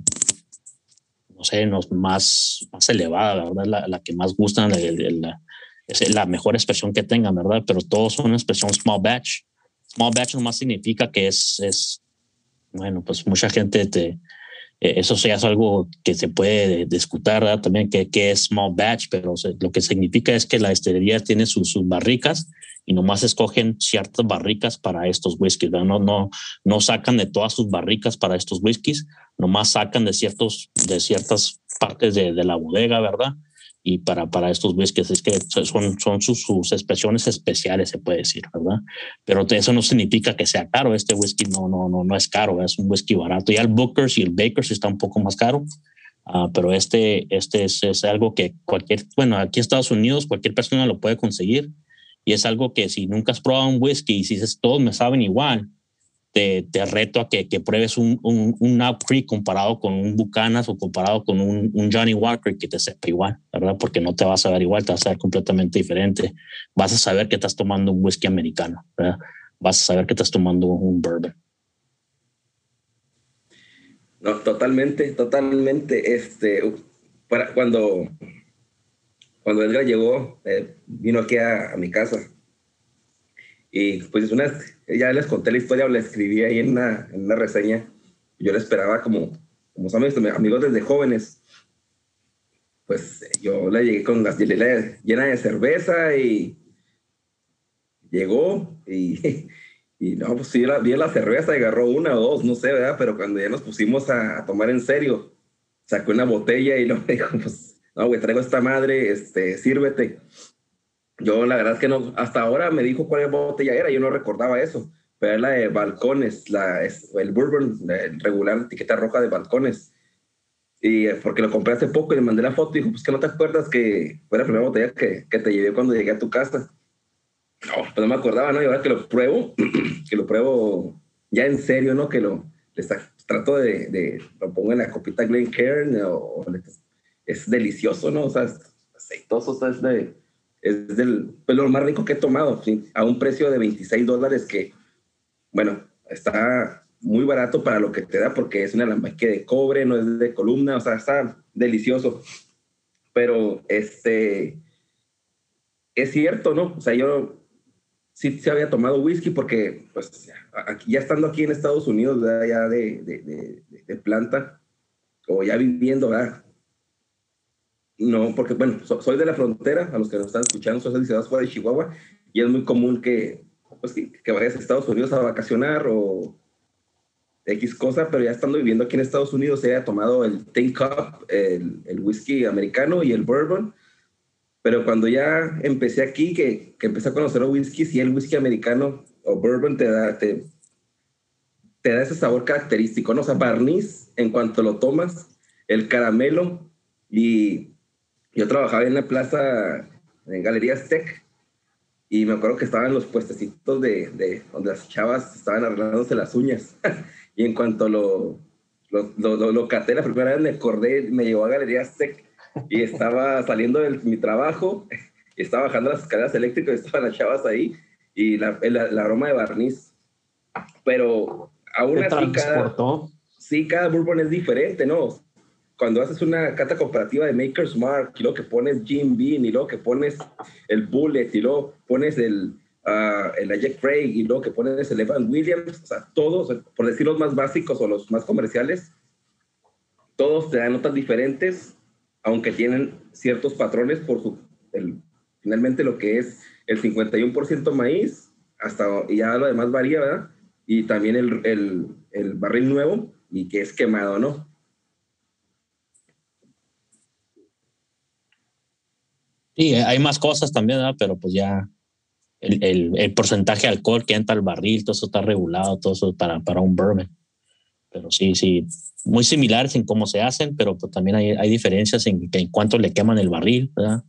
no sé, más, más elevada, ¿verdad? La, la que más gusta, la, es la mejor expresión que tengan, ¿verdad? Pero todos son una expresión small batch. Small batch nomás significa que es, es bueno, pues mucha gente te, eh, eso ya es algo que se puede discutir también, que, que, es small batch, pero lo que significa es que la destilería tiene sus, sus barricas y nomás escogen ciertas barricas para estos whiskies, No, no, no sacan de todas sus barricas para estos whiskies, nomás sacan de, ciertos, de ciertas partes de, de la bodega, ¿verdad? Y para, para estos whiskies es que son, son sus, sus, expresiones especiales, se puede decir, ¿verdad? Pero eso no significa que sea caro. Este whisky no, no, no, no es caro, es un whisky barato. Ya el Booker's y el Baker's está un poco más caro, uh, pero este, este es, es algo que cualquier, bueno, aquí en Estados Unidos cualquier persona lo puede conseguir y es algo que si nunca has probado un whisky y si dices todos me saben igual, te, te reto a que, que pruebes un, un, un Creek comparado con un Bucanas o comparado con un, un, Johnny Walker que te sepa igual, ¿verdad? Porque no te vas a ver igual, te vas a ver completamente diferente. Vas a saber que estás tomando un whisky americano, ¿verdad? Vas a saber que estás tomando un bourbon. No, totalmente, totalmente. Este, para cuando cuando Edgar llegó, eh, vino aquí a, mi casa. Y pues una, ya les conté la historia, o la escribí ahí en una, en una reseña. Yo la esperaba como, como somos amigos desde jóvenes. Pues yo la llegué con la llena de cerveza y llegó y, Y no, pues sí, vi la cerveza y agarró una o dos, no sé, ¿verdad? Pero cuando ya nos pusimos a, tomar en serio, sacó una botella y lo dijo, pues, no, güey, traigo esta madre, este, sírvete. Yo la verdad es que no, hasta ahora me dijo cuál botella era, yo no recordaba eso, pero es la de balcones, la, el bourbon, el regular etiqueta roja de balcones. Y eh, porque lo compré hace poco y le mandé la foto y dijo, pues que no te acuerdas que fue la primera botella que, que te llevé cuando llegué a tu casa. No, pues no me acordaba, ¿no? Y ahora que lo pruebo, que lo pruebo ya en serio, ¿no? Que lo trato de, de, lo pongo en la copita Glencairn o, es delicioso, ¿no? O sea, es aceitoso, o sea, es de es del, pues lo más rico que he tomado, a un precio de 26 dólares que, bueno, está muy barato para lo que te da porque es una alambique de cobre, no es de columna, o sea, está delicioso. Pero este, es cierto, ¿no? O sea, yo sí se había tomado whisky porque, pues, ya, estando aquí en Estados Unidos, ya de, de, de, planta, o ya viviendo, ¿verdad? No, porque bueno, soy de la frontera, a los que nos están escuchando, soy de ciudades fuera de Chihuahua, y es muy común que, pues, que, vayas a Estados Unidos a vacacionar o X cosa, pero ya estando viviendo aquí en Estados Unidos, se haya tomado el Tin Cup, el, el, whisky americano y el bourbon. Pero cuando ya empecé aquí, que, que empecé a conocer los whiskies y el whisky americano o bourbon te da, te, te da ese sabor característico, ¿no? O sea, barniz en cuanto lo tomas, el caramelo y yo trabajaba en la plaza, en Galerías Tech, y me acuerdo que estaban los puestecitos de, de donde las chavas estaban arreglándose las uñas. y en cuanto lo, lo, lo, lo, caté la primera vez, me acordé, me llevó a Galerías Tech y estaba saliendo de mi trabajo, y estaba bajando las escaleras eléctricas, y estaban las chavas ahí, y la, el, aroma de barniz. Pero aún así, cada, sí, cada bourbon es diferente, ¿no? Cuando haces una cata comparativa de Maker's Mark y luego que pones Jim Bean y luego que pones el Bullet y luego pones el, uh, el Jack Craig y luego que pones el Evan Williams, o sea, todos, por decir los más básicos o los más comerciales, todos te dan notas diferentes, aunque tienen ciertos patrones por su, el, finalmente lo que es el 51% maíz, hasta, y ya lo demás varía, ¿verdad? Y también el, el, el barril nuevo y que es quemado, ¿no? Sí, hay más cosas también, pero pues ya el, el, porcentaje de alcohol que entra al barril, todo eso está regulado, todo eso para, para un bourbon. Pero sí, sí, muy similares en cómo se hacen, pero pues también hay, hay diferencias en, en cuánto le queman el barril, ¿verdad?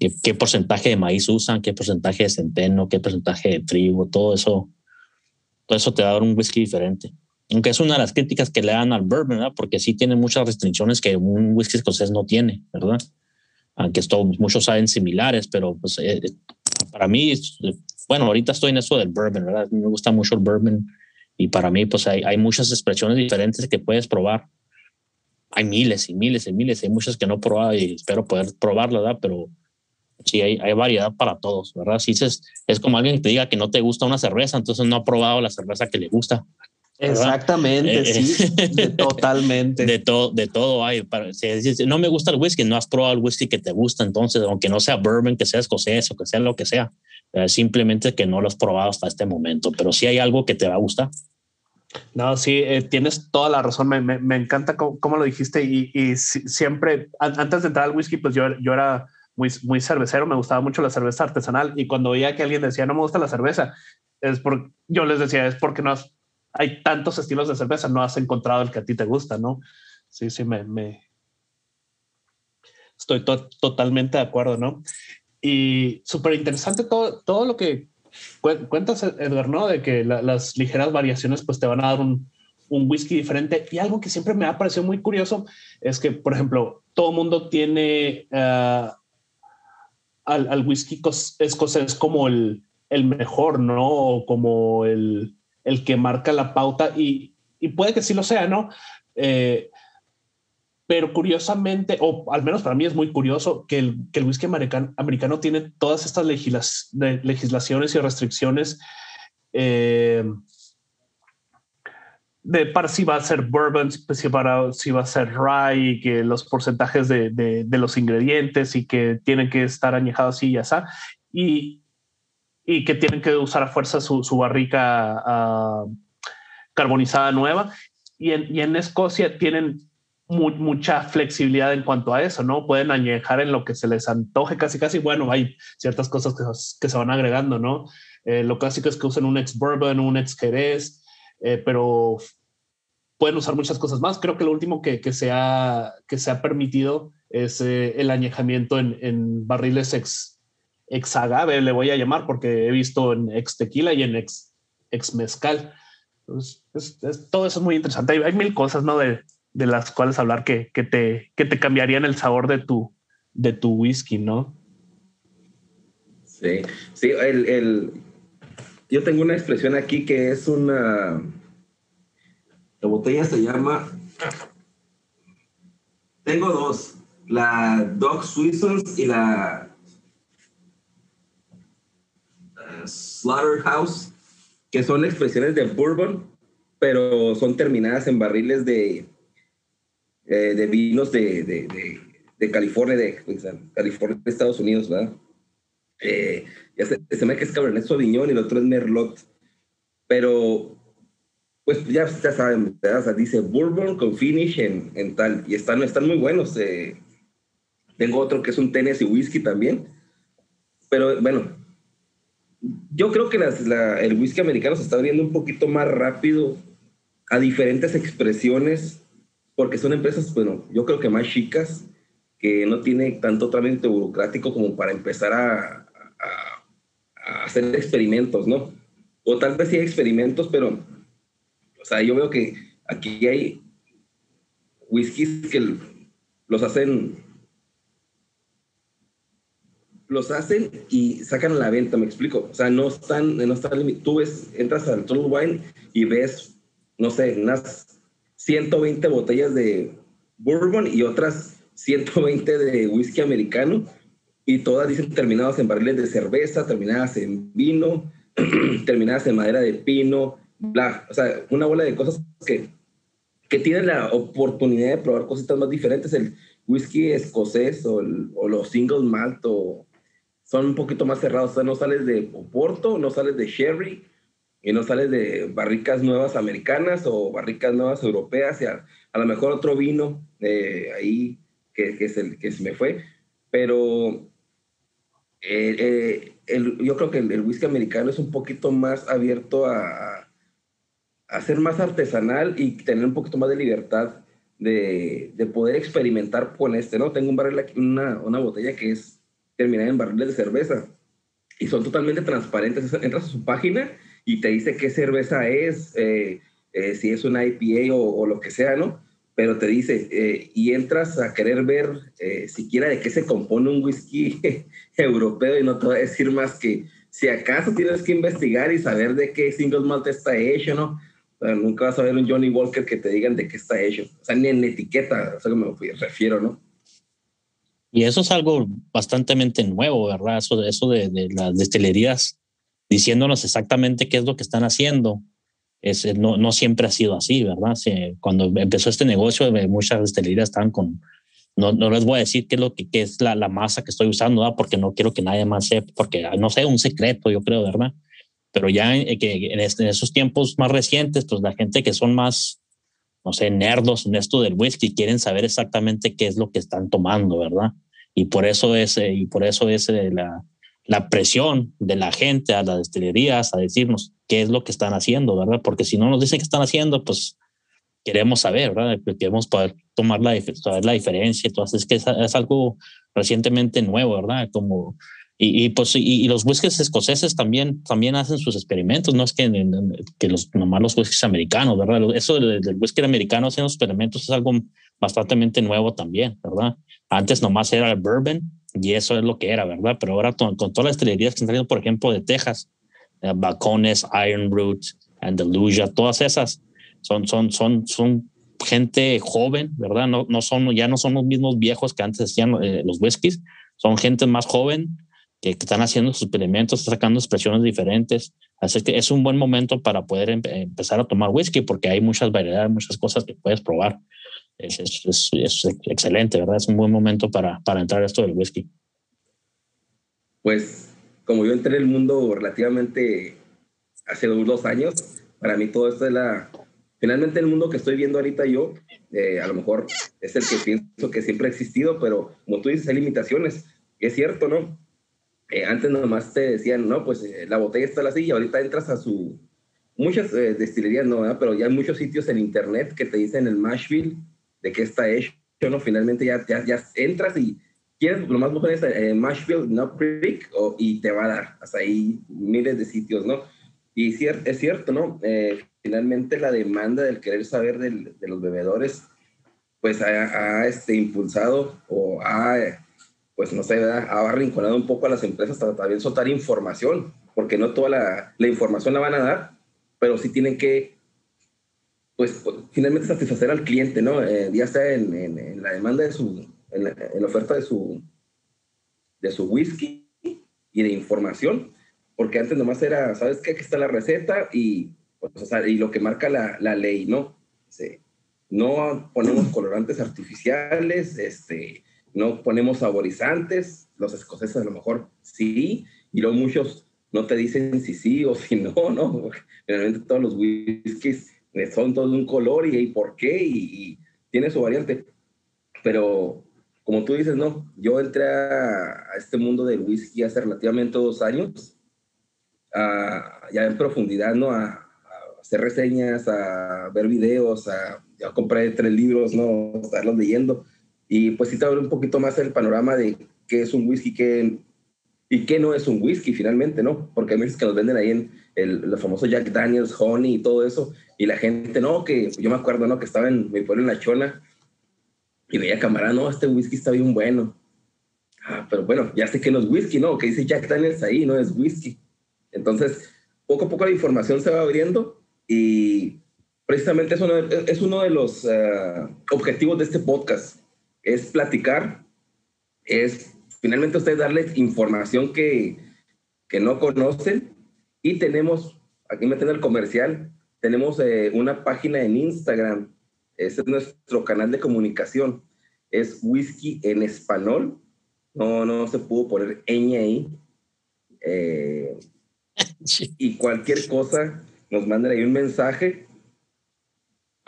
qué, qué, porcentaje de maíz usan, qué porcentaje de centeno, qué porcentaje de trigo, todo eso, todo eso te da un whisky diferente. Aunque es una de las críticas que le dan al bourbon, ¿verdad? Porque sí tiene muchas restricciones que un whisky escocés no tiene, ¿verdad? Aunque esto, muchos saben similares, pero pues, eh, para mí, bueno, ahorita estoy en eso del bourbon, ¿verdad? Me gusta mucho el bourbon y para mí pues hay, hay muchas expresiones diferentes que puedes probar. Hay miles y miles y miles, hay muchas que no he probado y espero poder probarla, ¿verdad? Pero sí, hay, hay variedad para todos, ¿verdad? Si es, es como alguien que te diga que no te gusta una cerveza, entonces no ha probado la cerveza que le gusta. Exactamente, eh, sí, totalmente. De todo, de todo hay. Para, si, no me gusta el whisky, no has probado el whisky que te gusta, entonces, aunque no sea bourbon, que sea escocés o que sea lo que sea, eh, simplemente que no lo has probado hasta este momento, pero sí hay algo que te va a gustar. No, sí, eh, tienes toda la razón. Me, me, me encanta cómo, lo dijiste y, y siempre, antes de entrar al whisky, pues yo, yo era muy, muy cervecero, me gustaba mucho la cerveza artesanal y cuando veía que alguien decía no me gusta la cerveza, es porque yo les decía es porque no has hay tantos estilos de cerveza, no has encontrado el que a ti te gusta, ¿no? Sí, sí, me, estoy totalmente de acuerdo, ¿no? Y súper interesante todo, todo lo que cuentas, Edgar, ¿no? De que las ligeras variaciones pues te van a dar un, whisky diferente. Y algo que siempre me ha parecido muy curioso es que, por ejemplo, todo mundo tiene al, al, whisky escocés como el, el mejor, ¿no? O como el el que marca la pauta y, puede que sí lo sea, ¿no? Eh, pero curiosamente, o al menos para mí es muy curioso, que el, whisky americano, tiene todas estas legislaciones y restricciones eh, de para si va a ser bourbon, si, para, si va a ser rye, que los porcentajes de, de, los ingredientes y que tienen que estar añejados y así. Y, y que tienen que usar a fuerza su, barrica ah, carbonizada nueva. Y en, y en Escocia tienen mucha flexibilidad en cuanto a eso, ¿no? Pueden añejar en lo que se les antoje casi, casi. Bueno, hay ciertas cosas que, que se van agregando, ¿no? Eh, lo clásico es que usen un ex bourbon, un ex jerez, eh, pero pueden usar muchas cosas más. Creo que lo último que, que, se, ha, que se ha permitido es eh, el añejamiento en, en, barriles ex, ex agave, le voy a llamar, porque he visto en ex tequila y en ex, ex mezcal. todo eso es muy interesante. Hay, hay mil cosas, ¿no? De, de las cuales hablar que, que, te, que te cambiarían el sabor de tu, de tu whisky, ¿no? Sí, sí, el, el, yo tengo una expresión aquí que es una, la botella se llama, tengo dos, la Dog Swissons y la uh, Slaughterhouse, que son expresiones de bourbon, pero son terminadas en barriles de eh, de vinos de, de, de, California, de California, de Estados Unidos, ¿verdad? Eh, ya se, se, me que es Cabernet Sauvignon y el otro es Merlot. Pero, pues ya, ya saben. O sea, dice Bourbon con finish en, en, tal. Y están, están muy buenos. Eh. tengo otro que es un Tennessee Whisky también. Pero bueno, yo creo que el whisky americano se está abriendo un poquito más rápido a diferentes expresiones porque son empresas, bueno, yo creo que más chicas, que no tiene tanto trámite burocrático como para empezar a, a, hacer experimentos, ¿no? O tal vez sí hay experimentos, pero, o sea, yo veo que aquí hay whiskies que los hacen los hacen y sacan a la venta, me explico. O sea, no están, no están, tú ves, entras al Total Wine y ves, no sé, unas 120 botellas de bourbon y otras 120 de whisky americano y todas dicen terminadas en barriles de cerveza, terminadas en vino, terminadas en madera de pino, bla, o sea, una bola de cosas que, que tienen la oportunidad de probar cositas más diferentes. El whisky escocés o, los single malt o, son un poquito más cerrados, o sea, no sales de Oporto, no sales de Sherry, y no sales de barricas nuevas americanas o barricas nuevas europeas y a, lo mejor otro vino eh, ahí que, que, es el, que se me fue, pero eh, eh, el, yo creo que el, whisky americano es un poquito más abierto a, a, ser más artesanal y tener un poquito más de libertad de, de poder experimentar con este, ¿no? Tengo un barril aquí, una, una botella que es terminada en barriles de cerveza y son totalmente transparentes. Entras a su página y te dice qué cerveza es, eh, eh, si es una IPA o, lo que sea, ¿no? Pero te dice, eh, y entras a querer ver siquiera de qué se compone un whisky europeo y no te va a decir más que si acaso tienes que investigar y saber de qué single malt está hecho, ¿no? nunca vas a ver un Johnny Walker que te digan de qué está hecho. O sea, ni en etiqueta, a que me refiero, ¿no? Y eso es algo bastante nuevo, ¿verdad? Eso, eso de, las destilerías diciéndonos exactamente qué es lo que están haciendo. Es, no, no siempre ha sido así, ¿verdad? cuando empezó este negocio, eh, muchas destilerías estaban con, no, no les voy a decir qué es lo que qué es la, la masa que estoy usando, ¿verdad? porque no quiero que nadie más sepa, porque no sé, un secreto, yo creo, ¿verdad? Pero ya en, que este, en, esos tiempos más recientes, pues la gente que son más, no sé, nerdos en esto del whisky quieren saber exactamente qué es lo que están tomando, ¿verdad? Y por eso es, eh, y por eso es eh, la, la presión de la gente a las destilerías a decirnos qué es lo que están haciendo, ¿verdad? Porque si no nos dicen qué están haciendo, pues queremos saber, ¿verdad? Queremos poder tomar la, saber la diferencia. Entonces, es que es, algo recientemente nuevo, ¿verdad? Como, y, pues, y, los whiskies escoceses también, también hacen sus experimentos, no es que, que los, nomás los whiskies americanos, ¿verdad? Eso del, del whisky americano haciendo experimentos es algo bastante nuevo también, ¿verdad? Antes nomás era el bourbon y eso es lo que era, ¿verdad? Pero ahora con, todas las estrellerías que están saliendo, por ejemplo, de Texas, eh, Balcones, Iron Root, Andalusia, todas esas son, son, son, son gente joven, ¿verdad? No, no son, ya no son los mismos viejos que antes hacían eh, los whiskies, son gente más joven que, están haciendo sus experimentos, sacando expresiones diferentes. Así que es un buen momento para poder empezar a tomar whisky porque hay muchas variedades, muchas cosas que puedes probar es, es, es, excelente, ¿verdad? Es un buen momento para, para entrar a esto del whisky. Pues como yo entré en el mundo relativamente hace dos años, para mí todo esto es la... Finalmente el mundo que estoy viendo ahorita yo, eh, a lo mejor es el que pienso que siempre ha existido, pero como tú dices, hay limitaciones. Es cierto, ¿no? Eh, antes nomás te decían, no, pues eh, la botella está así y ahorita entras a su... Muchas destilerías no, pero ya hay muchos sitios en internet que te dicen el Mashville de qué está hecho, ¿no? Finalmente ya, ya, ya entras y quieres, lo más mejor es eh, Mashville, no Creek, o, y te va a dar hasta ahí miles de sitios, ¿no? Y es cierto, ¿no? Eh, finalmente la demanda del querer saber del, de los bebedores, pues ha, este, impulsado o ha, pues no sé, ha arrinconado un poco a las empresas para también soltar información, porque no toda la, la información la van a dar, pero sí tienen que, pues, finalmente satisfacer al cliente, ¿no? Eh, ya sea en, en, la demanda de su, en la, oferta de su, de su whisky y de información, porque antes nomás era, ¿sabes qué? Aquí está la receta y, pues, y lo que marca la, la ley, ¿no? no ponemos colorantes artificiales, este, no ponemos saborizantes, los escoceses a lo mejor sí, y luego muchos no te dicen si sí o si no, ¿no? Generalmente todos los whiskies son todos de un color y, y por qué, y, y, tiene su variante. Pero como tú dices, no, yo entré a, este mundo del whisky hace relativamente dos años, ya en profundidad, ¿no? A, hacer reseñas, a ver videos, a, ya compré tres libros, ¿no? Estarlos leyendo. Y pues sí te abre un poquito más el panorama de qué es un whisky qué, y qué no es un whisky finalmente, ¿no? Porque hay veces que nos venden ahí en el, los famosos Jack Daniels, Honey y todo eso, y la gente, no, que yo me acuerdo, ¿no? Que estaba en mi pueblo en La Chona, y veía camarada, no, este whisky está bien bueno. Ah, pero bueno, ya sé que no es whisky, ¿no? Que dice Jack Daniels ahí, no es whisky. Entonces, poco a poco la información se va abriendo y precisamente es uno de, es uno de los uh, objetivos de este podcast, es platicar, es finalmente ustedes darles información que, que no conocen y tenemos, aquí me el comercial, tenemos eh, una página en Instagram ese es nuestro canal de comunicación. Es whisky en español. No, no se pudo poner ñ ahí. Eh, y cualquier cosa, nos manden ahí un mensaje.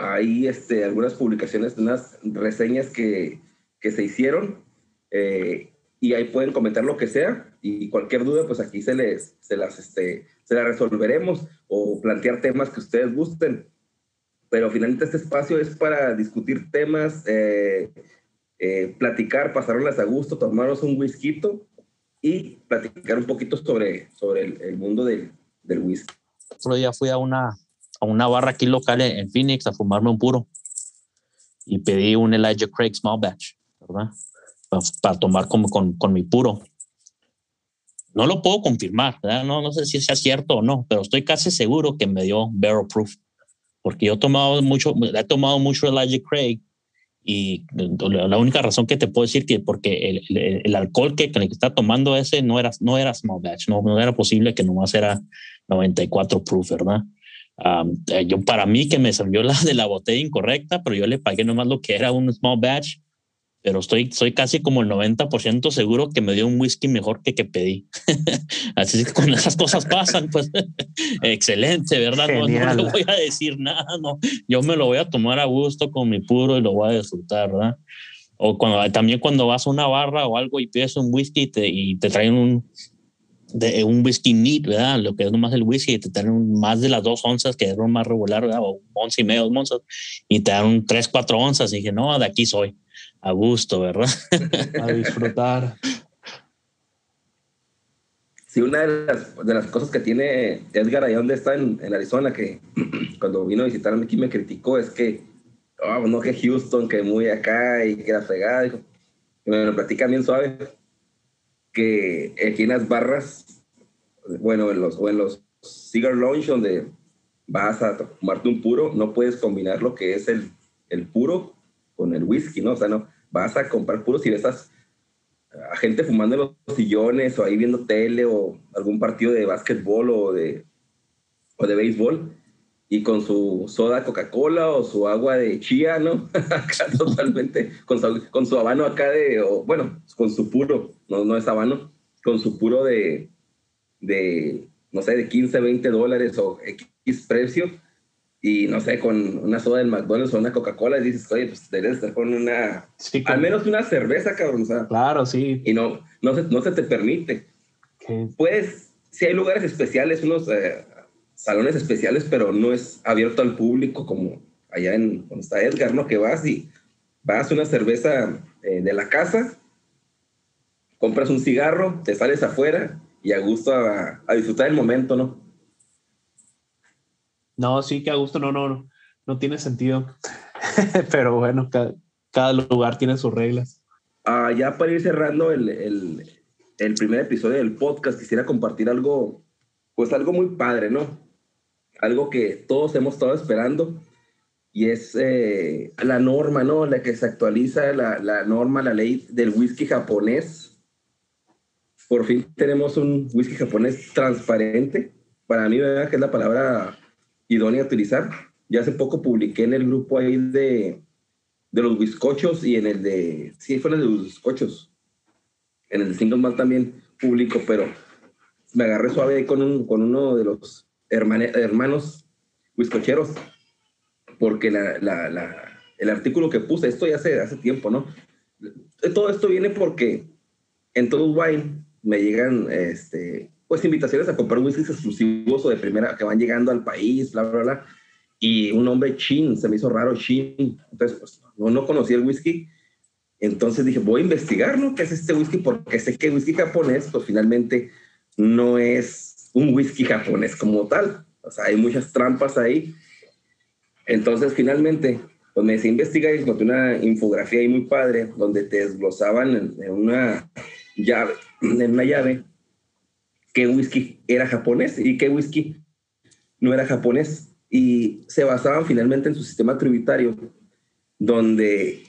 Hay este, algunas publicaciones, unas reseñas que, que se hicieron. Eh, y ahí pueden comentar lo que sea. Y cualquier duda, pues aquí se les, se las, este, se las resolveremos o plantear temas que ustedes gusten pero finalmente este espacio es para discutir temas, eh, eh, platicar, pasarlas a gusto, tomarnos un whisky y platicar un poquito sobre, sobre el, mundo del, del, whisky. Otro día fui a una, a una barra aquí local en Phoenix a fumarme un puro y pedí un Elijah Craig Small Batch, ¿verdad? Para, tomar como con, con mi puro. No lo puedo confirmar. No, no sé si sea cierto o no, pero estoy casi seguro que me dio barrel proof porque yo he tomado mucho, he tomado mucho Elijah Craig y la única razón que te puedo decir que porque el, el, alcohol que, que está tomando ese no era, no era small batch, no, no era posible que nomás era 94 proof, ¿verdad? Eh, yo para mí que me salió la de la botella incorrecta, pero yo le pagué nomás lo que era un small batch pero estoy, soy casi como el 90% seguro que me dio un whisky mejor que que pedí. Así que con esas cosas pasan, pues excelente, ¿verdad? No, no, le voy a decir nada, no. Yo me lo voy a tomar a gusto con mi puro y lo voy a disfrutar, ¿verdad? O cuando, también cuando vas a una barra o algo y pides un whisky y te, y te traen un, de, un whisky neat, ¿verdad? Lo que es nomás el whisky, y te traen más de las dos onzas, que es lo más regular, ¿verdad? O once y medio, onzas, y te dan tres, cuatro onzas. Y dije, no, de aquí soy a gusto, ¿verdad? a disfrutar. Sí, una de las, de las, cosas que tiene Edgar ahí donde está en, en, Arizona, que cuando vino a visitarme aquí me criticó, es que, oh, no que Houston, que muy acá y que era fregada, dijo, me lo platica bien suave, que aquí en las barras, bueno, en los, o en los cigar lounge donde vas a tomarte un puro, no puedes combinar lo que es el, el puro con el whisky, ¿no? O sea, no, vas a comprar puros y ves a, gente fumando en los sillones o ahí viendo tele o algún partido de básquetbol o de, o de béisbol y con su soda Coca-Cola o su agua de chía, ¿no? acá totalmente, con su, con su habano acá de, o, bueno, con su puro, no, no es habano, con su puro de, de, no sé, de 15, 20 dólares o X precio, y no sé, con una soda del McDonald's o una Coca-Cola, y dices, oye, pues debes estar con una, al menos una cerveza, cabrón. O sea, claro, sí. Y no, no, se, no se te permite. Pues, si hay lugares especiales, unos eh, salones especiales, pero no es abierto al público como allá en donde está Edgar, ¿no? Que vas y vas a una cerveza eh, de la casa, compras un cigarro, te sales afuera y a gusto a, disfrutar el momento, ¿no? No, sí que a gusto no, no, no, tiene sentido. Pero bueno, cada, lugar tiene sus reglas. Ah, ya para ir cerrando el, el, el, primer episodio del podcast, quisiera compartir algo, pues algo muy padre, ¿no? Algo que todos hemos estado esperando y es eh, la norma, ¿no? La que se actualiza, la, la, norma, la ley del whisky japonés. Por fin tenemos un whisky japonés transparente. Para mí, ¿verdad? Que es la palabra idónea a utilizar. Ya hace poco publiqué en el grupo ahí de, de los whiskochos y en el de, sí, fue el de los whiskochos. En el de Single Malt también publico, pero me agarré suave ahí con, un, con uno de los hermanos whiskocheros porque el artículo que puse, esto ya hace, tiempo, ¿no? Todo esto viene porque en todo Wine me llegan, este, pues, invitaciones a comprar whiskies exclusivos o de primera que van llegando al país, bla, bla, bla. Y un nombre Chin, se me hizo raro, Chin. Entonces, pues, no, no conocía el whisky. Entonces dije, voy a investigar, ¿no? ¿Qué es este whisky? Porque sé que whisky japonés, pues finalmente no es un whisky japonés como tal. O sea, hay muchas trampas ahí. Entonces, finalmente, pues me investigar y encontré una infografía ahí muy padre donde te desglosaban en, una llave, en una llave, qué whisky era japonés y qué whisky no era japonés. Y se basaban finalmente en su sistema tributario, donde,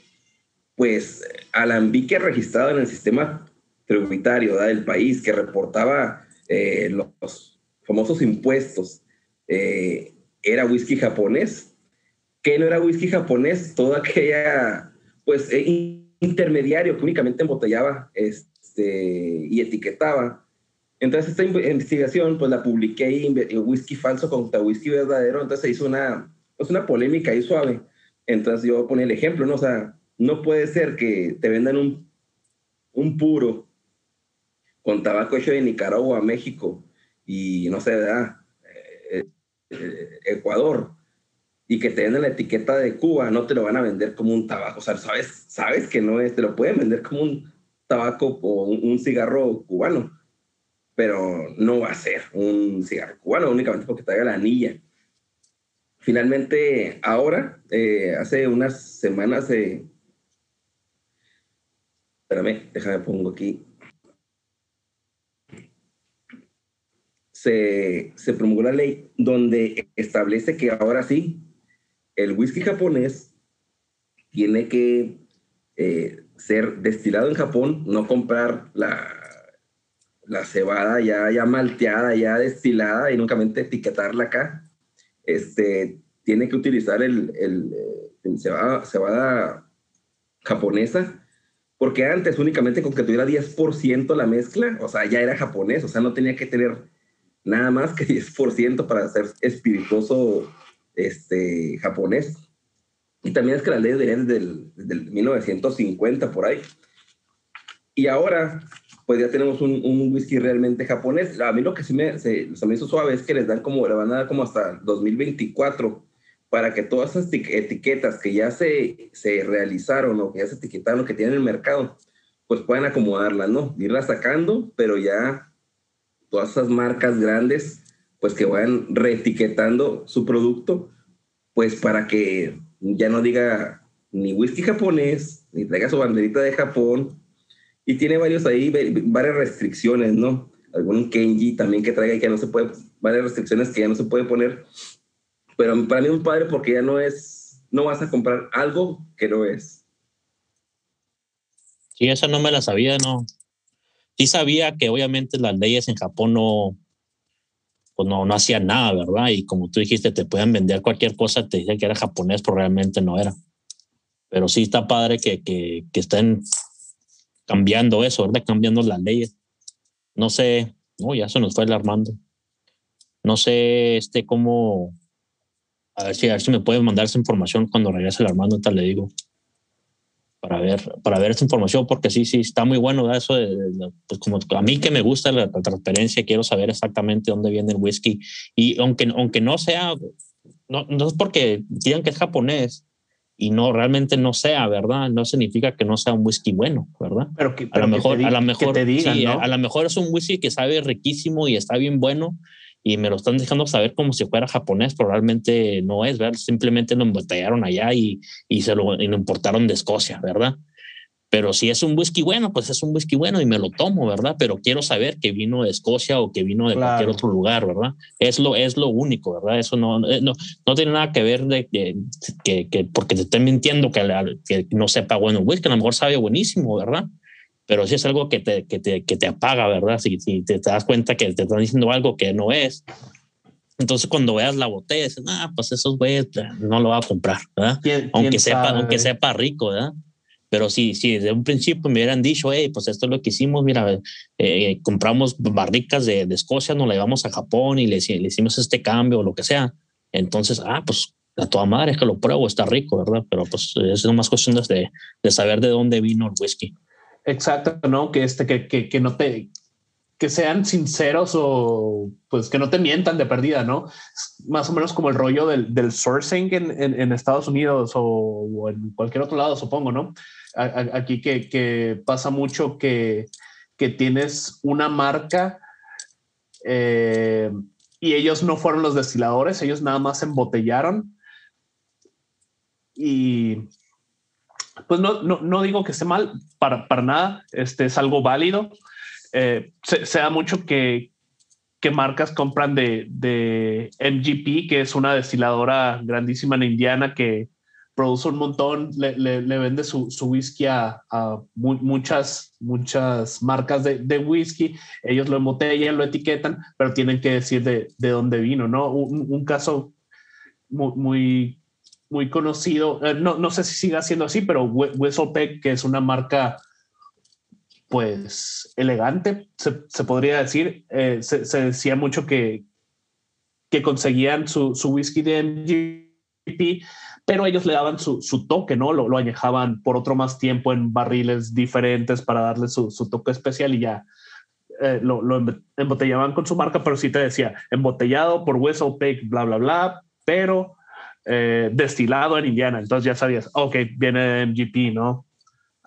pues, Alambique registrado en el sistema tributario del país, que reportaba eh, los famosos impuestos, eh, era whisky japonés que no era whisky japonés, todo aquella, pues, eh, intermediario que únicamente embotellaba este, y etiquetaba. Entonces, esta investigación, pues, la publiqué ahí, whisky falso contra whisky verdadero, entonces se hizo una, pues, una polémica ahí suave. Entonces, yo voy a poner el ejemplo, ¿no? Sea, no puede ser que te vendan un, un puro con tabaco hecho de Nicaragua, México y, no sé. Eh, eh, Ecuador y que te den la etiqueta de Cuba, no te lo van a vender como un tabaco. O sea, sabes, sabes que no es, te lo pueden vender como un tabaco o un, cigarro cubano, pero no va a ser un cigarro cubano únicamente porque traiga la anilla. Finalmente, ahora, eh, hace unas semanas, eh, espérame, déjame pongo aquí. Se, se promulgó la ley donde establece que ahora sí el whisky japonés tiene que eh, ser destilado en Japón, no comprar la, la cebada ya, ya malteada, ya destilada y únicamente etiquetarla acá. Este, tiene que utilizar el, el, el cebada, cebada, japonesa, porque antes únicamente con que tuviera 10% la mezcla, o sea, ya era japonés, o sea, no tenía que tener nada más que 10% para ser espirituoso este, japonés. Y también es que las leyes venían desde el, 1950 por ahí. Y ahora, pues ya tenemos un, whisky realmente japonés. A mí lo que sí me, se, me hizo suave es que les dan como, le van a dar como hasta 2024 para que todas esas etiquetas que ya se, se realizaron o que ya se etiquetaron que tienen en el mercado, pues puedan acomodarlas, ¿no? Irlas sacando, pero ya todas esas marcas grandes pues que vayan reetiquetando su producto, pues para que ya no diga ni whisky japonés, ni traiga su banderita de Japón, y tiene varios ahí, varias restricciones, ¿no? Algún Kenji también que traiga y que no se puede, varias restricciones que ya no se puede poner, pero para mí es un padre porque ya no es, no vas a comprar algo que no es. Sí, esa no me la sabía, no. Sí sabía que obviamente las leyes en Japón no, pues no, no hacía nada, ¿verdad? Y como tú dijiste, te pueden vender cualquier cosa, te dicen que era japonés, pero realmente no era. Pero sí está padre que, que, que estén cambiando eso, ¿verdad? Cambiando las leyes. No sé, No, ya se nos fue el Armando. No sé este cómo. A ver si, a ver si me puede mandar esa información cuando regrese el Armando, tal le digo. Para ver, para ver esa información, porque sí, sí, está muy bueno eso. pues como a mí que me gusta la, transparencia, quiero saber exactamente dónde viene el whisky. Y aunque, aunque no sea, no, no es porque digan que es japonés, y no realmente no sea, ¿verdad? No significa que no sea un whisky bueno, ¿verdad? Pero, que, a lo mejor, a lo mejor, a, lo mejor es un whisky que sabe riquísimo y está bien bueno y me lo están dejando saber como si fuera japonés, pero realmente no es, ¿verdad? Simplemente lo embotellaron allá y, y se lo, y lo importaron de Escocia, ¿verdad? Pero si es un whisky bueno, pues es un whisky bueno y me lo tomo, ¿verdad? Pero quiero saber que vino de Escocia o que vino de cualquier otro lugar, ¿verdad? Es lo, es lo único, ¿verdad? Eso no, eh, no, no tiene nada que ver de, que, que, porque te estén mintiendo que, que no sepa bueno el whisky, a lo mejor sabe buenísimo, ¿verdad? Pero si es algo que te, que te, que te apaga, ¿verdad? Si, si te, das cuenta que te están diciendo algo que no es, entonces, cuando veas la botella, dices, ah, pues esos güeyes no lo va a comprar, ¿verdad? aunque, sepa, aunque sepa rico, ¿verdad? Pero sí, sí, desde un principio me hubieran dicho, hey, pues esto es lo que hicimos, mira, eh, compramos barricas de, de, Escocia, nos la llevamos a Japón y le, le, hicimos este cambio o lo que sea. Entonces, ah, pues a toda madre es que lo pruebo, está rico, ¿verdad? Pero pues es más cuestión de, de saber de dónde vino el whisky. Exacto, ¿no? Que, este, que, que, que no te, que sean sinceros o pues que no te mientan de perdida, ¿no? Más o menos como el rollo del, del sourcing en, en, en Estados Unidos o, o, en cualquier otro lado, supongo, ¿no? aquí que, pasa mucho que, tienes una marca eh, y ellos no fueron los destiladores, ellos nada más embotellaron. Y pues no, digo que esté mal, para, para nada, este es algo válido. Eh, mucho que, que marcas compran de, de, MGP, que es una destiladora grandísima en Indiana que, produce un montón, le, le, vende su, su whisky a, a muchas, muchas marcas de, de, whisky, ellos lo embotellan, lo etiquetan, pero tienen que decir de, de dónde vino, ¿no? Un, caso muy, conocido, eh, no, no sé si siga siendo así, pero Whistlepeck, que es una marca pues elegante, se, se podría decir, eh, se, decía mucho que, que conseguían su, su whisky de MGP pero ellos le daban su, su toque, ¿no? Lo, lo, añejaban por otro más tiempo en barriles diferentes para darle su, su toque especial y ya eh, lo, embotellaban con su marca, pero sí te decía, embotellado por Whistlepick, bla, bla, bla, pero eh, destilado en Indiana. Entonces ya sabías, ok, viene MGP, ¿no?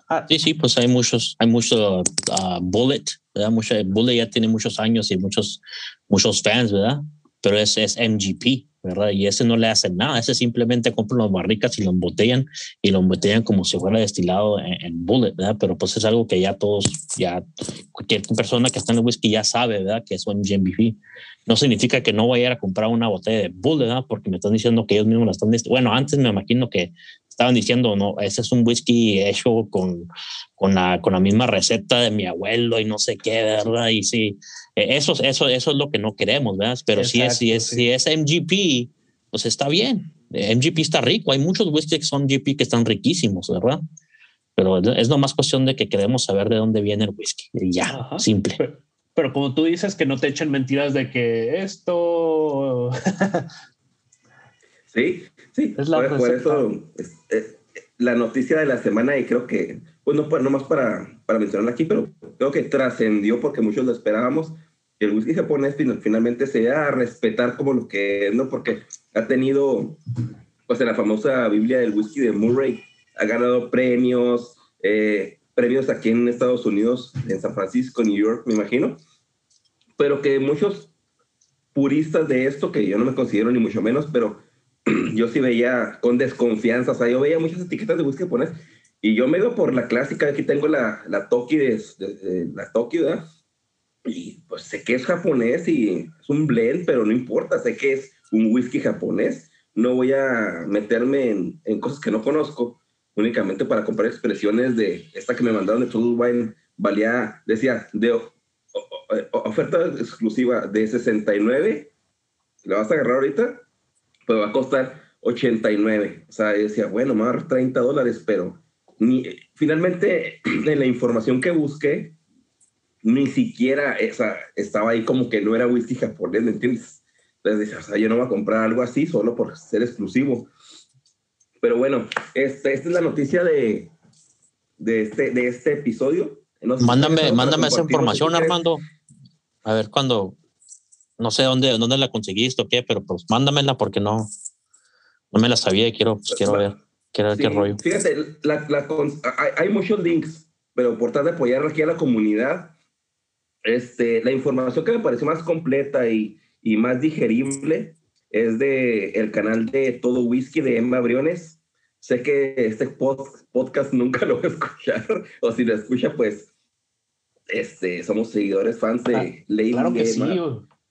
Ah. Sí, sí, pues hay muchos, hay mucho uh, Bullet, ¿verdad? Bullet ya tiene muchos años y muchos, muchos fans, ¿verdad? Pero es, es MGP, ¿verdad? Y ese no le hace nada, ese simplemente compra las barricas y lo embotellan y lo embotellan como si fuera destilado en, bullet, ¿verdad? Pero pues es algo que ya todos, ya cualquier persona que está en el whisky ya sabe, ¿verdad? Que es un GMBV. No significa que no vaya a comprar una botella de bullet, ¿verdad? Porque me están diciendo que ellos mismos la están, bueno, antes me imagino que estaban diciendo, no, ese es un whisky hecho con, con, la, con la misma receta de mi abuelo y no sé qué, ¿verdad? Y sí, e, eso, eso, eso es lo que no queremos, ¿verdad? Pero si, es, si, es, si es MGP, pues está bien. MGP está rico. Hay muchos whiskies que son MGP que están riquísimos, ¿verdad? Pero es nomás cuestión de que queremos saber de dónde viene el whisky. Y ya, simple. Pero, como tú dices, que no te echen mentiras de que esto... sí, sí. Es la por, eso eh, la noticia de la semana y creo que, pues no, no más para, para mencionarla aquí, pero creo que trascendió porque muchos lo esperábamos. El whisky japonés finalmente se da a respetar como lo que es, ¿no? Porque ha tenido, pues en la famosa Biblia del whisky de Murray, ha ganado premios, eh, premios aquí en Estados Unidos, en San Francisco, New York, me imagino. Pero que muchos puristas de esto, que yo no me considero ni mucho menos, pero yo sí veía con desconfianza, o sea, yo veía muchas etiquetas de whisky japonés y yo me ido por la clásica, aquí tengo la, la Toki, de, la Toki, ¿verdad? Y pues sé que es japonés y es un blend, pero no importa, sé que es un whisky japonés. No voy a meterme en, en cosas que no conozco, únicamente para comprar expresiones de esta que me mandaron de True Wine, valía, decía, de oferta exclusiva de 69, la vas a agarrar ahorita, pues va a costar 89. O sea, decía, bueno, más 30 dólares, pero ni, finalmente en la información que busqué, ni siquiera esa, estaba ahí como que no era whisky japonés, ¿me entiendes? Entonces dije, o sea, yo no voy a comprar algo así solo por ser exclusivo. Pero bueno, este, esta es la noticia de, de, este, de este episodio. mándame mándame esa información, Armando. A ver cuando, no sé dónde, dónde la conseguiste o qué, pero pues mándamela porque no, no me la sabía y quiero, pues, quiero ver, quiero ver qué rollo. Fíjate, la, la, hay, hay, muchos links, pero por tratar de apoyar aquí a la comunidad, este, la información que me pareció más completa y, y más digerible es de el canal de Todo Whisky de Emma Briones. Sé que este podcast nunca lo va a escuchar, o si lo escucha, pues este, somos seguidores fans de ah, Lady Claro que sí,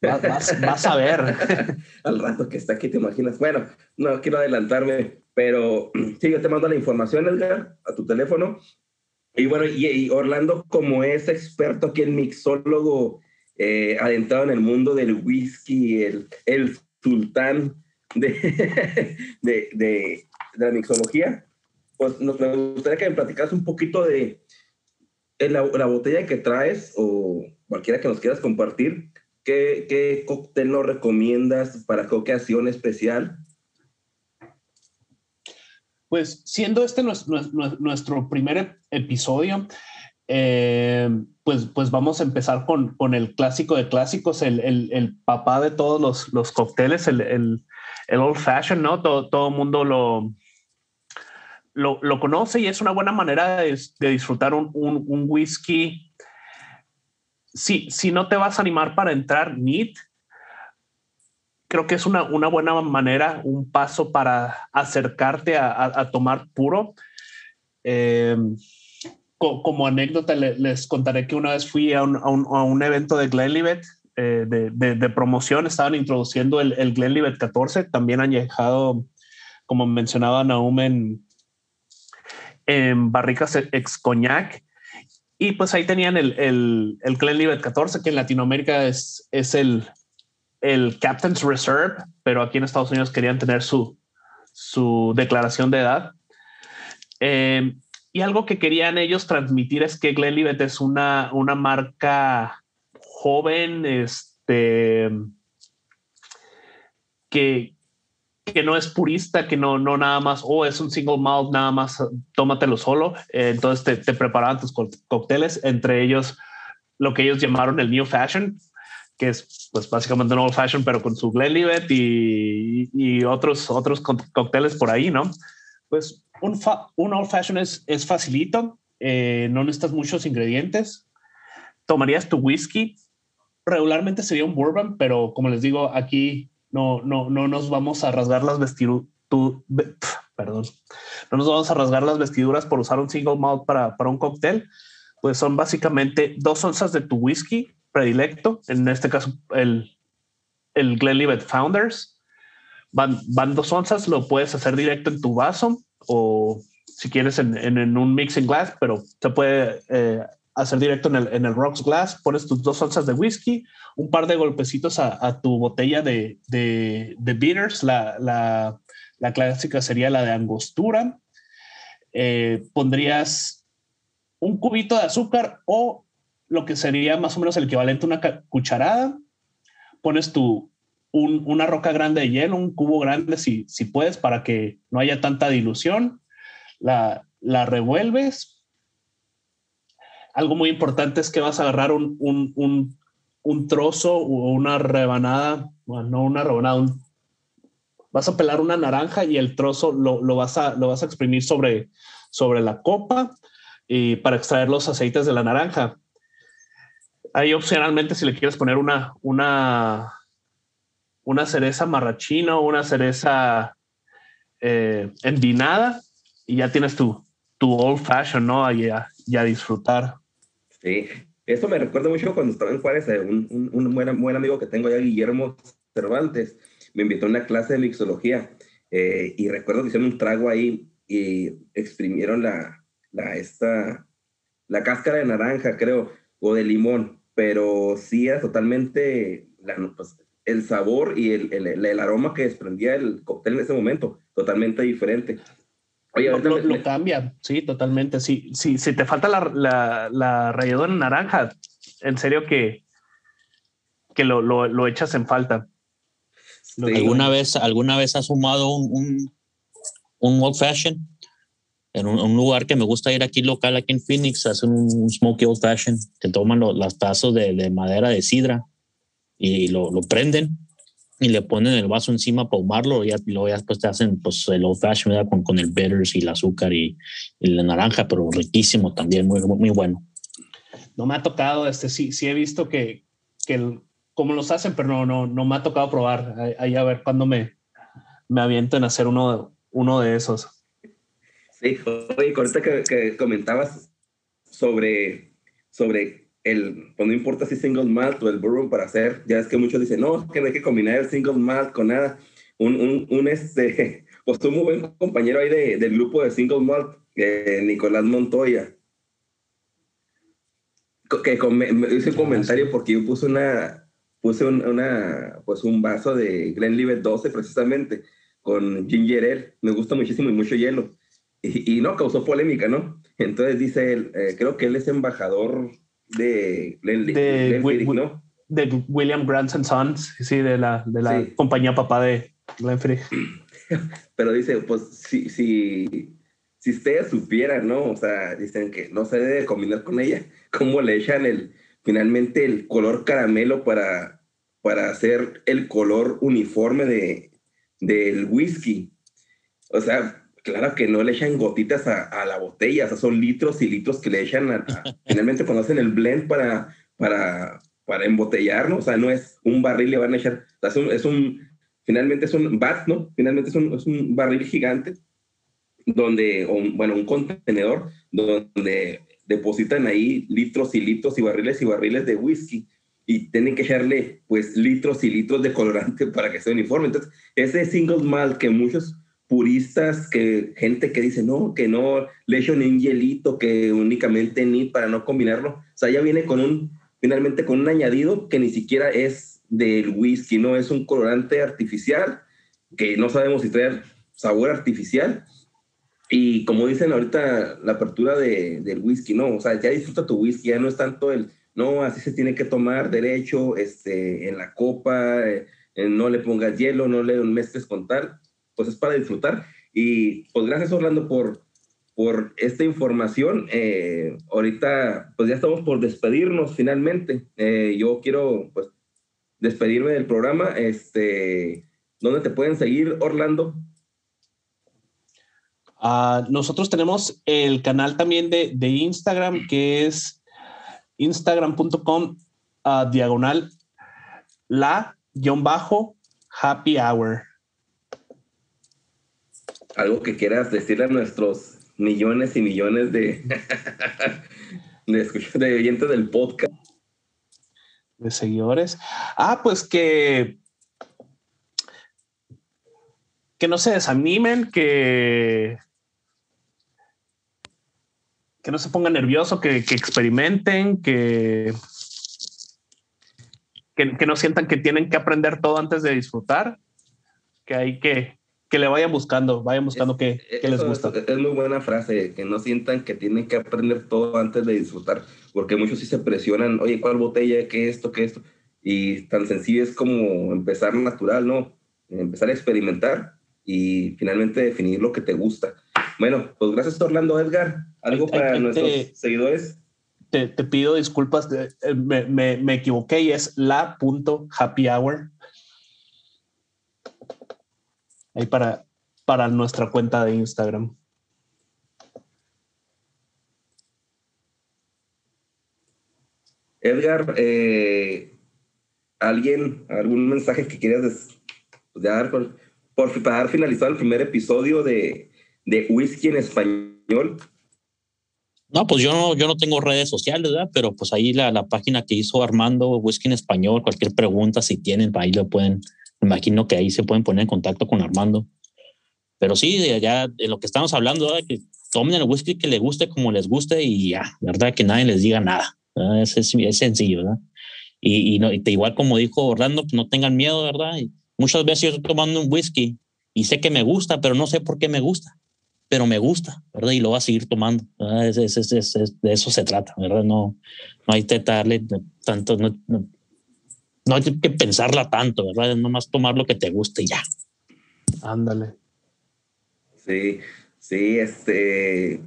vas, vas, a ver. Al rato que está aquí, te imaginas. Bueno, no quiero adelantarme, pero sí, yo te mando la información, Edgar, a tu teléfono y bueno, y, Orlando, como es experto aquí en mixólogo, eh, adentrado en el mundo del whisky, el, el sultán de, de, de, la mixología, pues nos, me gustaría que me platicas un poquito de la, la, botella que traes o cualquiera que nos quieras compartir. ¿Qué, cóctel nos recomiendas para qué ocasión especial? Pues siendo este nuestro, primer episodio, eh, pues, pues vamos a empezar con, con el clásico de clásicos, el, el, papá de todos los, los cócteles, el, el, old fashion, ¿no? Todo, todo mundo lo, lo, lo, conoce y es una buena manera de, de disfrutar un, un, un, whisky. Si, si no te vas a animar para entrar neat, creo que es una, una buena manera, un paso para acercarte a, tomar puro. Em, como anécdota, les contaré que una vez fui a un, a un, evento de Glenlivet eh, de, de, promoción, estaban introduciendo el, Glenlivet 14, también añejado, como mencionaba Naum, en, en barricas ex coñac. Y pues ahí tenían el, el, el Glenlivet 14, que en Latinoamérica es, es el, el Captain's Reserve, pero aquí en Estados Unidos querían tener su, su declaración de edad. Eh, y algo que querían ellos transmitir es que Glenlivet es una, una marca joven, este, que, que no es purista, que no, no nada más, o oh, es un single malt, nada más tómatelo solo. Eh, entonces te, te preparaban tus cócteles, entre ellos lo que ellos llamaron el New Fashion, que es pues básicamente un old fashion, pero con su Glenlivet y, y otros, otros cócteles por ahí, ¿no? Pues un, un old fashion es, es facilito, eh, no necesitas muchos ingredientes. Tomarías tu whisky, regularmente sería un bourbon, pero como les digo, aquí no, no, no nos vamos a rasgar las vestiduras, perdón, no nos vamos a rasgar las vestiduras por usar un single malt para, para un cóctel, pues son básicamente dos onzas de tu whisky, predilecto, en este caso el, el Glenlivet Founders. Van, van dos onzas, lo puedes hacer directo en tu vaso o si quieres en, en, un mixing glass, pero se puede eh, hacer directo en el, en el rocks glass. Pones tus dos onzas de whisky, un par de golpecitos a, tu botella de, de, bitters. La, la, clásica sería la de angostura. Eh, pondrías un cubito de azúcar o lo que sería más o menos el equivalente a una cucharada. Pones tu, una roca grande de hielo, un cubo grande si, si puedes, para que no haya tanta dilución. La, la revuelves. Algo muy importante es que vas a agarrar un, un, un, trozo o una rebanada, bueno, no una rebanada, vas a pelar una naranja y el trozo lo, lo, vas, a, lo vas a exprimir sobre, sobre la copa y para extraer los aceites de la naranja. Ahí opcionalmente si le quieres poner una, una, una cereza marrachino, una cereza eh, endinada y ya tienes tu, tu old fashion, ¿no? Y a, a, disfrutar. Sí, eso me recuerda mucho cuando estaba en Juárez, eh, un, un, buen, amigo que tengo allá, Guillermo Cervantes, me invitó a una clase de mixología eh, y recuerdo que hicieron un trago ahí y exprimieron la, la, esta, la cáscara de naranja, creo, o de limón pero sí era totalmente pues, el sabor y el, el, el, aroma que desprendía el cóctel en ese momento, totalmente diferente. Oye, lo, lo, cambia, sí, totalmente. Sí, sí, si te falta la, la, la ralladura naranja, en serio que, que lo, lo, lo echas en falta. ¿Alguna, vez, ¿Alguna vez has sumado un, un, un old fashion? En un, lugar que me gusta ir aquí local, aquí en Phoenix, hacen un, smoky old fashion, te toman los tazos de, de, madera de sidra y lo, lo, prenden y le ponen el vaso encima para humarlo y, luego ya después te hacen pues, el old fashion con, con el bitters y el azúcar y, y, la naranja, pero riquísimo también, muy, muy bueno. No me ha tocado, este sí, sí he visto que, que el, como los hacen, pero no, no, no me ha tocado probar. Ahí a ver cuándo me, me aviento en hacer uno, uno de esos. Sí, oye, con esto que, que, comentabas sobre, sobre el, pues no importa si single malt o el bourbon para hacer, ya es que muchos dicen, no, que no hay que combinar el single malt con nada. Un, un, un este, pues un muy buen compañero ahí de, del grupo de single malt, eh, Nicolás Montoya, que me hice un comentario porque yo puse una, puse un, una, pues un vaso de Glenlivet 12 precisamente con ginger ale. Me gusta muchísimo y mucho hielo. Y, no, causó polémica, ¿no? Entonces dice él, eh, creo que él es embajador de Glenlivet, ¿no? De William Grant Sons, sí, de la, de la compañía papá de Glenfiddich. Pero dice, pues si, si, si ustedes supieran, ¿no? O sea, dicen que no se debe combinar con ella, ¿cómo le echan el, finalmente el color caramelo para para hacer el color uniforme de, del whisky. O sea, claro que no le echan gotitas a, la botella, o sea, son litros y litros que le echan finalmente cuando hacen el blend para, para, para embotellar, ¿no? O sea, no es un barril, le van a echar, o sea, es, un, finalmente es un vat, ¿no? Finalmente es un, es un barril gigante donde, bueno, un contenedor donde depositan ahí litros y litros y barriles y barriles de whisky y tienen que echarle pues litros y litros de colorante para que sea uniforme. Entonces, ese single malt que muchos puristas, que gente que dice no, que no le echo ni un hielito, que únicamente ni para no combinarlo, o sea, ya viene con un, finalmente con un añadido que ni siquiera es del whisky, no es un colorante artificial, que no sabemos si trae sabor artificial. Y como dicen ahorita, la apertura de, del whisky, no, o sea, ya disfruta tu whisky, ya no es tanto el, no, así se tiene que tomar derecho este, en la copa, eh, no le pongas hielo, no le mezcles con tal, pues es para disfrutar. Y pues gracias Orlando por, por esta información. Eh, ahorita pues ya estamos por despedirnos finalmente. Eh, yo quiero pues despedirme del programa. Este, ¿Dónde te pueden seguir Orlando? Uh, nosotros tenemos el canal también de, de Instagram que es instagram.com uh, diagonal la guion bajo happy hour. Algo que quieras decirle a nuestros millones y millones de, de, de oyentes del podcast. De seguidores. Ah, pues que que no se desanimen, que que no se pongan nerviosos, que, experimenten, que, que, no sientan que tienen que aprender todo antes de disfrutar, que hay que, que le vayan buscando, vayan buscando qué, les gusta. Es, muy buena frase, que no sientan que tienen que aprender todo antes de disfrutar, porque muchos sí se presionan, oye, ¿cuál botella? ¿Qué esto? ¿Qué esto? Y tan sencillo es como empezar natural, ¿no? Empezar a experimentar y finalmente definir lo que te gusta. Bueno, pues gracias Orlando Edgar. ¿Algo para nuestros seguidores? Te, pido disculpas, eh, me, equivoqué y es la punto happy hour. Ahí para, para nuestra cuenta de Instagram. Edgar, eh, ¿alguien, algún mensaje que quieras dar por, por, para dar finalizado el primer episodio de, de whisky en español? No, pues yo no, yo no tengo redes sociales, ¿verdad? Pero pues ahí la, la página que hizo Armando, Whisky en Español, cualquier pregunta, si tienen, ahí lo pueden, imagino que ahí se pueden poner en contacto con Armando. Pero sí, ya de lo que estamos hablando, ¿verdad? que tomen el whisky que les guste como les guste y ya, ¿verdad? Que nadie les diga nada. Es, es, sencillo, ¿verdad? Y, y, no, igual como dijo Orlando, no tengan miedo, ¿verdad? muchas veces yo estoy tomando un whisky y sé que me gusta, pero no sé por qué me gusta. pero me gusta, ¿verdad? Y lo va a seguir tomando. Es, de eso se trata, ¿verdad? No, no hay que darle tanto, no, no, hay que pensarla tanto, ¿verdad? Es nomás tomar lo que te guste y ya. Ándale. Sí, sí, este,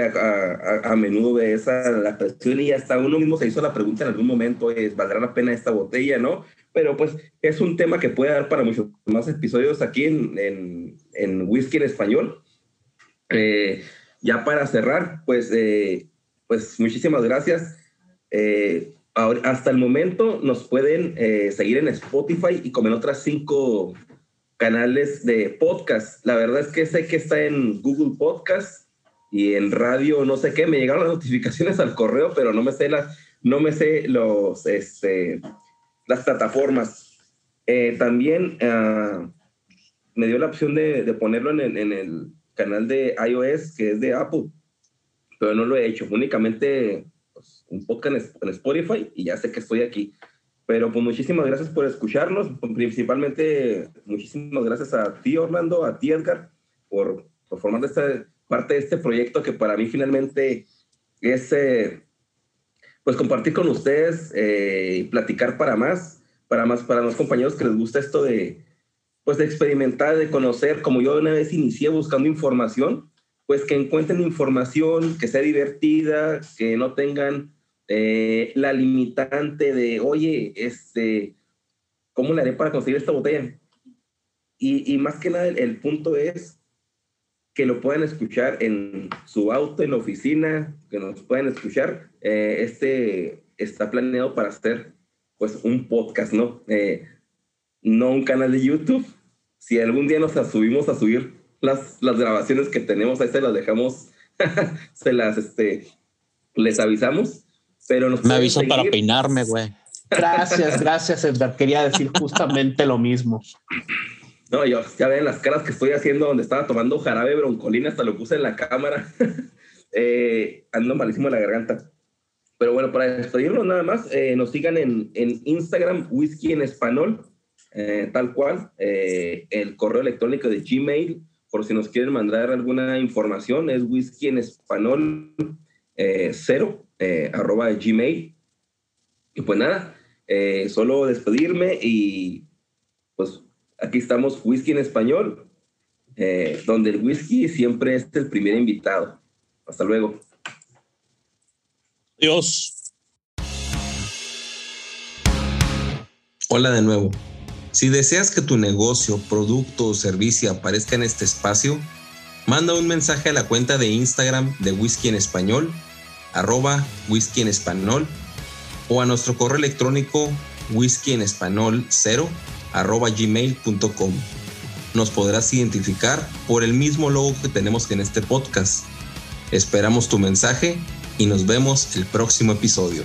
a, a, menudo ve esa la presión y hasta uno mismo se hizo la pregunta en algún momento, es, ¿valdrá la pena esta botella, no? Pero pues es un tema que puede dar para muchos más episodios aquí en, en, en Whisky en Español. Eh, ya para cerrar, pues, eh, pues muchísimas gracias. Eh, hasta el momento nos pueden seguir en Spotify y como en otras cinco canales de podcast. La verdad es que sé que está en Google Podcast y en radio, no sé qué. Me llegaron las notificaciones al correo, pero no me sé las, no me sé los, este, las plataformas. también ah, me dio la opción de, ponerlo en el canal de iOS que es de Apple, pero no lo he hecho, únicamente un podcast en, Spotify y ya sé que estoy aquí. Pero pues muchísimas gracias por escucharnos, principalmente muchísimas gracias a ti Orlando, a ti Edgar, por, por formar esta, parte de este proyecto que para mí finalmente es eh, pues compartir con ustedes eh, y platicar para más, para más, para los compañeros que les gusta esto de, pues de experimentar, de conocer, como yo una vez inicié buscando información, pues que encuentren información que sea divertida, que no tengan eh, la limitante de, oye, este, ¿cómo le haré para conseguir esta botella? Y, y más que nada el, punto es que lo puedan escuchar en su auto, en la oficina, que nos puedan escuchar. Eh, este está planeado para hacer pues un podcast, ¿no? Eh, no un canal de YouTube. Si algún día nos subimos a subir las, las grabaciones que tenemos, ahí se las dejamos, se las, este, les avisamos. Pero nos Me aviso para peinarme, güey. Gracias, gracias, Edgar. Quería decir justamente lo mismo. No, yo, ya ven las caras que estoy haciendo donde estaba tomando jarabe broncolina, hasta lo puse en la cámara. eh, ando malísimo en la garganta. Pero bueno, para despedirnos nada más, eh, nos sigan en, en Instagram, Whisky en Español, eh, tal cual, eh, el correo electrónico de Gmail, por si nos quieren mandar alguna información, es whisky en español eh, arroba gmail. Y pues nada, solo despedirme y pues aquí estamos, whisky en español, donde el whisky siempre es el primer invitado. Hasta luego. Adiós. Hola de nuevo. Si deseas que tu negocio, producto o servicio aparezca en este espacio, manda un mensaje a la cuenta de Instagram de Whisky en Español, arroba whisky en español, o a nuestro correo electrónico whisky en español 0 arroba gmail.com. Nos podrás identificar por el mismo logo que tenemos en este podcast. Esperamos tu mensaje y nos vemos el próximo episodio.